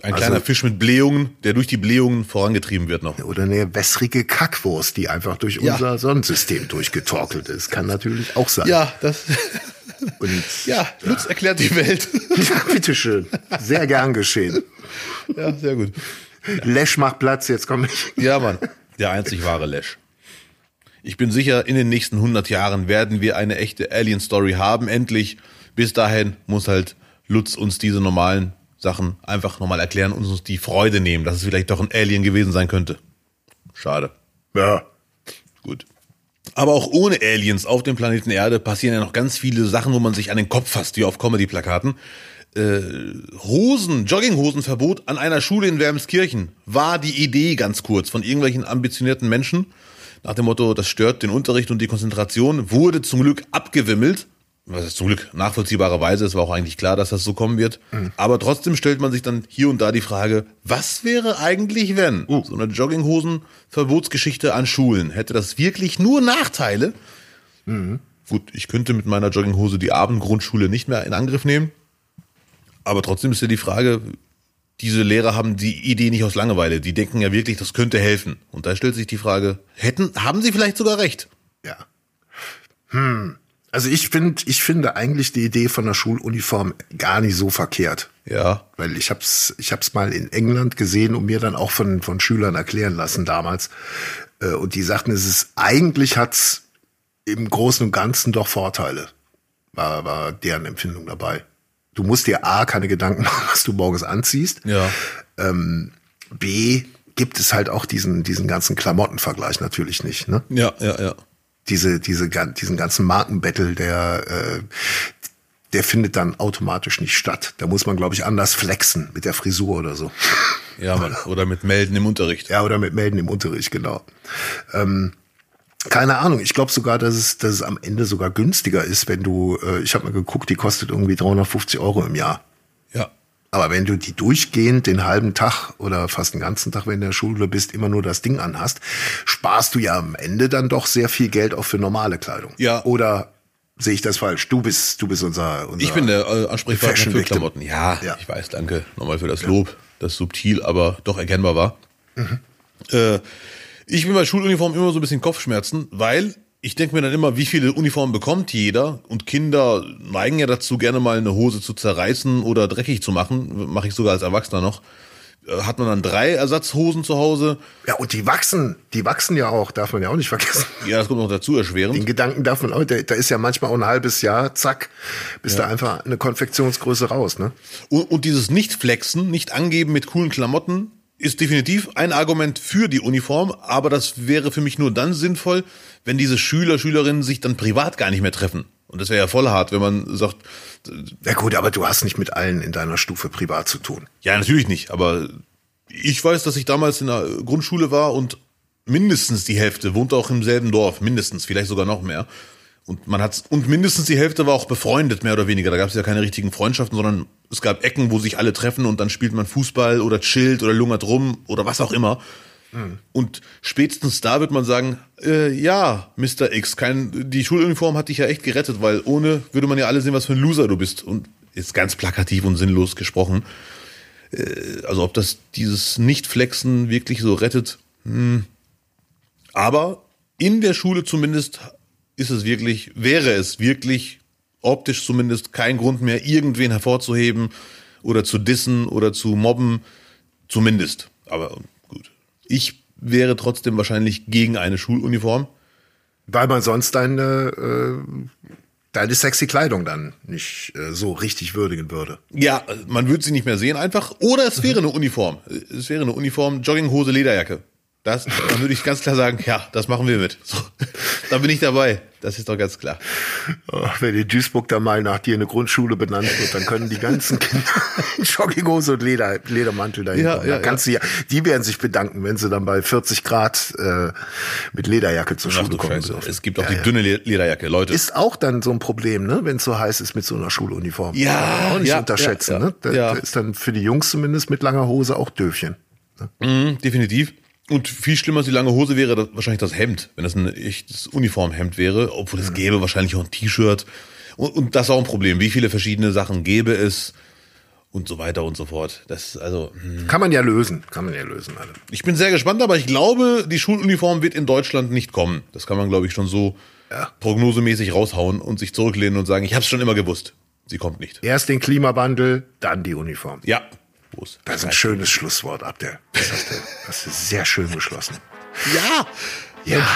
[SPEAKER 1] Ein
[SPEAKER 2] Also-
[SPEAKER 1] kleiner Fisch mit Blähungen, der durch die Blähungen vorangetrieben wird noch.
[SPEAKER 2] Oder eine wässrige Kackwurst, die einfach durch
[SPEAKER 1] Ja.
[SPEAKER 2] unser Sonnensystem durchgetorkelt ist. Kann natürlich auch sein.
[SPEAKER 1] Ja, das.
[SPEAKER 2] Und
[SPEAKER 1] Ja, Lutz erklärt die Welt.
[SPEAKER 2] ja, bitteschön. Sehr gern geschehen.
[SPEAKER 1] ja, sehr gut.
[SPEAKER 2] Lesch macht Platz, jetzt komme ich.
[SPEAKER 1] Ja, Mann, der einzig wahre Lesch. Ich bin sicher, in den nächsten 100 Jahren werden wir eine echte Alien-Story haben, endlich. Bis dahin muss halt Lutz uns diese normalen Sachen einfach nochmal erklären und uns die Freude nehmen, dass es vielleicht doch ein Alien gewesen sein könnte. Schade.
[SPEAKER 2] Ja.
[SPEAKER 1] Gut. Aber auch ohne Aliens auf dem Planeten Erde passieren ja noch ganz viele Sachen, wo man sich an den Kopf fasst, wie auf Comedy-Plakaten. Äh, Hosen, Jogginghosenverbot an einer Schule in Wermskirchen war die Idee ganz kurz von irgendwelchen ambitionierten Menschen. Nach dem Motto, das stört den Unterricht und die Konzentration, wurde zum Glück abgewimmelt. Was ist zum Glück nachvollziehbarerweise, es war auch eigentlich klar, dass das so kommen wird. Aber trotzdem stellt man sich dann hier und da die Frage, was wäre eigentlich, wenn so eine Jogginghosen-Verbotsgeschichte an Schulen, hätte das wirklich nur Nachteile? Gut, ich könnte mit meiner Jogginghose die Abendgrundschule nicht mehr in Angriff nehmen. Aber trotzdem ist ja die Frage, diese Lehrer haben die Idee nicht aus Langeweile. Die denken ja wirklich, das könnte helfen. Und da stellt sich die Frage, hätten, haben sie vielleicht sogar recht?
[SPEAKER 2] Ja. Hm. Also ich finde, ich finde eigentlich die Idee von der Schuluniform gar nicht so verkehrt.
[SPEAKER 1] Ja.
[SPEAKER 2] Weil ich hab's, ich hab's mal in England gesehen und mir dann auch von, von Schülern erklären lassen damals. Äh, Und die sagten, es ist, eigentlich hat's im Großen und Ganzen doch Vorteile. War, war deren Empfindung dabei. Du musst dir A, keine Gedanken machen, was du morgens anziehst.
[SPEAKER 1] Ja.
[SPEAKER 2] B, gibt es halt auch diesen, diesen ganzen Klamottenvergleich natürlich nicht, ne?
[SPEAKER 1] Ja, ja, ja.
[SPEAKER 2] diese, diese, diesen ganzen Markenbattle, der, äh, der findet dann automatisch nicht statt. Da muss man, glaube ich, anders flexen mit der Frisur oder so.
[SPEAKER 1] Ja, Mann. Oder mit Melden im Unterricht.
[SPEAKER 2] Ja, oder mit Melden im Unterricht, genau. Ähm, keine Ahnung, ich glaube sogar, dass es, dass es am Ende sogar günstiger ist, wenn du, äh, ich habe mal geguckt, die kostet irgendwie 350 Euro im Jahr.
[SPEAKER 1] Ja.
[SPEAKER 2] Aber wenn du die durchgehend den halben Tag oder fast den ganzen Tag, wenn du in der Schule bist, immer nur das Ding anhast, sparst du ja am Ende dann doch sehr viel Geld auch für normale Kleidung.
[SPEAKER 1] Ja.
[SPEAKER 2] Oder sehe ich das falsch? Du bist, du bist unser, unser
[SPEAKER 1] Ich bin der äh, Ansprechpartner für. Klamotten. Ja,
[SPEAKER 2] Ja.
[SPEAKER 1] ich weiß, danke nochmal für das Lob, das subtil, aber doch erkennbar war. Äh, ich bin bei Schuluniformen immer so ein bisschen Kopfschmerzen, weil ich denke mir dann immer, wie viele Uniformen bekommt jeder? Und Kinder neigen ja dazu, gerne mal eine Hose zu zerreißen oder dreckig zu machen. Mache ich sogar als Erwachsener noch. Äh, Hat man dann drei Ersatzhosen zu Hause?
[SPEAKER 2] Ja, und die wachsen, die wachsen ja auch, darf man ja auch nicht vergessen.
[SPEAKER 1] Ja, das kommt noch dazu erschwerend.
[SPEAKER 2] Den Gedanken darf man auch, da, ist ja manchmal auch ein halbes Jahr, zack, bist da einfach eine Konfektionsgröße raus, ne?
[SPEAKER 1] Und, und dieses Nicht-Flexen, nicht angeben mit coolen Klamotten, ist definitiv ein Argument für die Uniform, aber das wäre für mich nur dann sinnvoll, wenn diese Schüler, Schülerinnen sich dann privat gar nicht mehr treffen. Und das wäre ja voll hart, wenn man sagt,
[SPEAKER 2] Ja gut, aber du hast nicht mit allen in deiner Stufe privat zu tun.
[SPEAKER 1] ja, natürlich nicht, aber ich weiß, dass ich damals in der Grundschule war und mindestens die Hälfte wohnte auch im selben Dorf, mindestens, vielleicht sogar noch mehr. Und man hat's, und mindestens die Hälfte war auch befreundet, mehr oder weniger. Da gab es ja keine richtigen Freundschaften, sondern es gab Ecken, wo sich alle treffen und dann spielt man Fußball oder chillt oder lungert rum oder was auch immer. Und spätestens da wird man sagen, äh, ja, Mr. X, kein, die Schuluniform hat dich ja echt gerettet, weil ohne würde man ja alle sehen, was für ein Loser du bist. Und ist ganz plakativ und sinnlos gesprochen. Äh, also ob das dieses Nicht-Flexen wirklich so rettet. Hm. Aber in der Schule zumindest ist es wirklich, wäre es wirklich optisch zumindest kein Grund mehr, irgendwen hervorzuheben oder zu dissen oder zu mobben. Zumindest. Aber gut. Ich wäre trotzdem wahrscheinlich gegen eine Schuluniform.
[SPEAKER 2] Weil man sonst deine, äh, deine sexy Kleidung dann nicht äh, so richtig würdigen würde.
[SPEAKER 1] Ja, man würde sie nicht mehr sehen einfach. Oder es wäre eine Uniform. Es wäre eine Uniform, Jogginghose, Lederjacke. Das, dann würde ich ganz klar sagen, ja, das machen wir mit. So, da bin ich dabei. Das ist doch ganz klar.
[SPEAKER 2] Oh, wenn in Duisburg da mal nach dir eine Grundschule benannt wird, dann können die ganzen Kinder in Jogginghose und Leder, Ledermantel dahin
[SPEAKER 1] Ja,
[SPEAKER 2] kommen.
[SPEAKER 1] ja,
[SPEAKER 2] da kannst du ja, die werden sich bedanken, wenn sie dann bei 40 Grad äh, mit Lederjacke zur Schule kommen dürfen.
[SPEAKER 1] Es gibt auch
[SPEAKER 2] Ja,
[SPEAKER 1] die
[SPEAKER 2] ja.
[SPEAKER 1] dünne Le- Lederjacke, Leute.
[SPEAKER 2] Ist auch dann so ein Problem, ne, wenn es so heiß ist mit so einer Schuluniform.
[SPEAKER 1] Ja,
[SPEAKER 2] auch nicht
[SPEAKER 1] ja,
[SPEAKER 2] unterschätzen.
[SPEAKER 1] ja, ja.
[SPEAKER 2] ne? Da,
[SPEAKER 1] Ja.
[SPEAKER 2] da ist dann für die Jungs zumindest mit langer Hose auch Döfchen.
[SPEAKER 1] Mhm, definitiv. Und viel schlimmer als die lange Hose wäre das, wahrscheinlich das Hemd, wenn das ein echtes Uniformhemd wäre, obwohl es gäbe wahrscheinlich auch ein T-Shirt. Und, und das ist auch ein Problem. Wie viele verschiedene Sachen gäbe es und so weiter und so fort. Das also, hm.
[SPEAKER 2] Kann man ja lösen, kann man ja lösen. Alle.
[SPEAKER 1] ich bin sehr gespannt, aber ich glaube, die Schuluniform wird in Deutschland nicht kommen. Das kann man, glaube ich, schon so
[SPEAKER 2] Ja.
[SPEAKER 1] prognosemäßig raushauen und sich zurücklehnen und sagen, ich habe es schon immer gewusst. Sie kommt nicht.
[SPEAKER 2] Erst den Klimawandel, dann die Uniform.
[SPEAKER 1] Ja. Wo ist
[SPEAKER 2] Das ist ein schönes Schlusswort, Abdel. Das hast du, ist sehr schön geschlossen.
[SPEAKER 1] Ja.
[SPEAKER 2] Ja,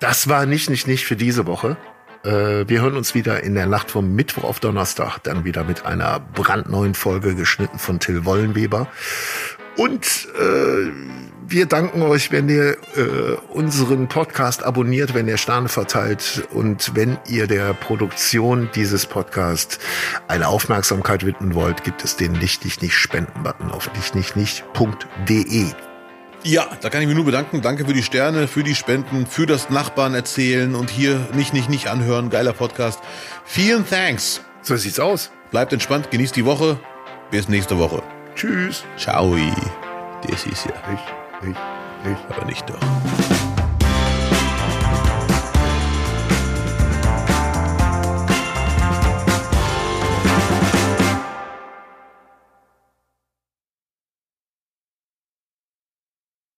[SPEAKER 2] das war nicht, nicht, nicht für diese Woche. Äh, Wir hören uns wieder in der Nacht vom Mittwoch auf Donnerstag, dann wieder mit einer brandneuen Folge geschnitten von Till Wollenweber. Und äh, wir danken euch, wenn ihr äh, unseren Podcast abonniert, wenn ihr Sterne verteilt und wenn ihr der Produktion dieses Podcasts eine Aufmerksamkeit widmen wollt, gibt es den Nicht, Nicht, Nicht Spenden-Button auf nichtnichtnicht.de.
[SPEAKER 1] Ja, da kann ich mich nur bedanken. Danke für die Sterne, für die Spenden, für das Nachbarn erzählen und hier nicht, nicht, nicht anhören. Geiler Podcast. Vielen Thanks.
[SPEAKER 2] So sieht's aus.
[SPEAKER 1] Bleibt entspannt, genießt die Woche. Bis nächste Woche.
[SPEAKER 2] Tschüss.
[SPEAKER 1] Ciao. Das ist ja
[SPEAKER 2] Ich, ich, ich.
[SPEAKER 1] aber nicht doch.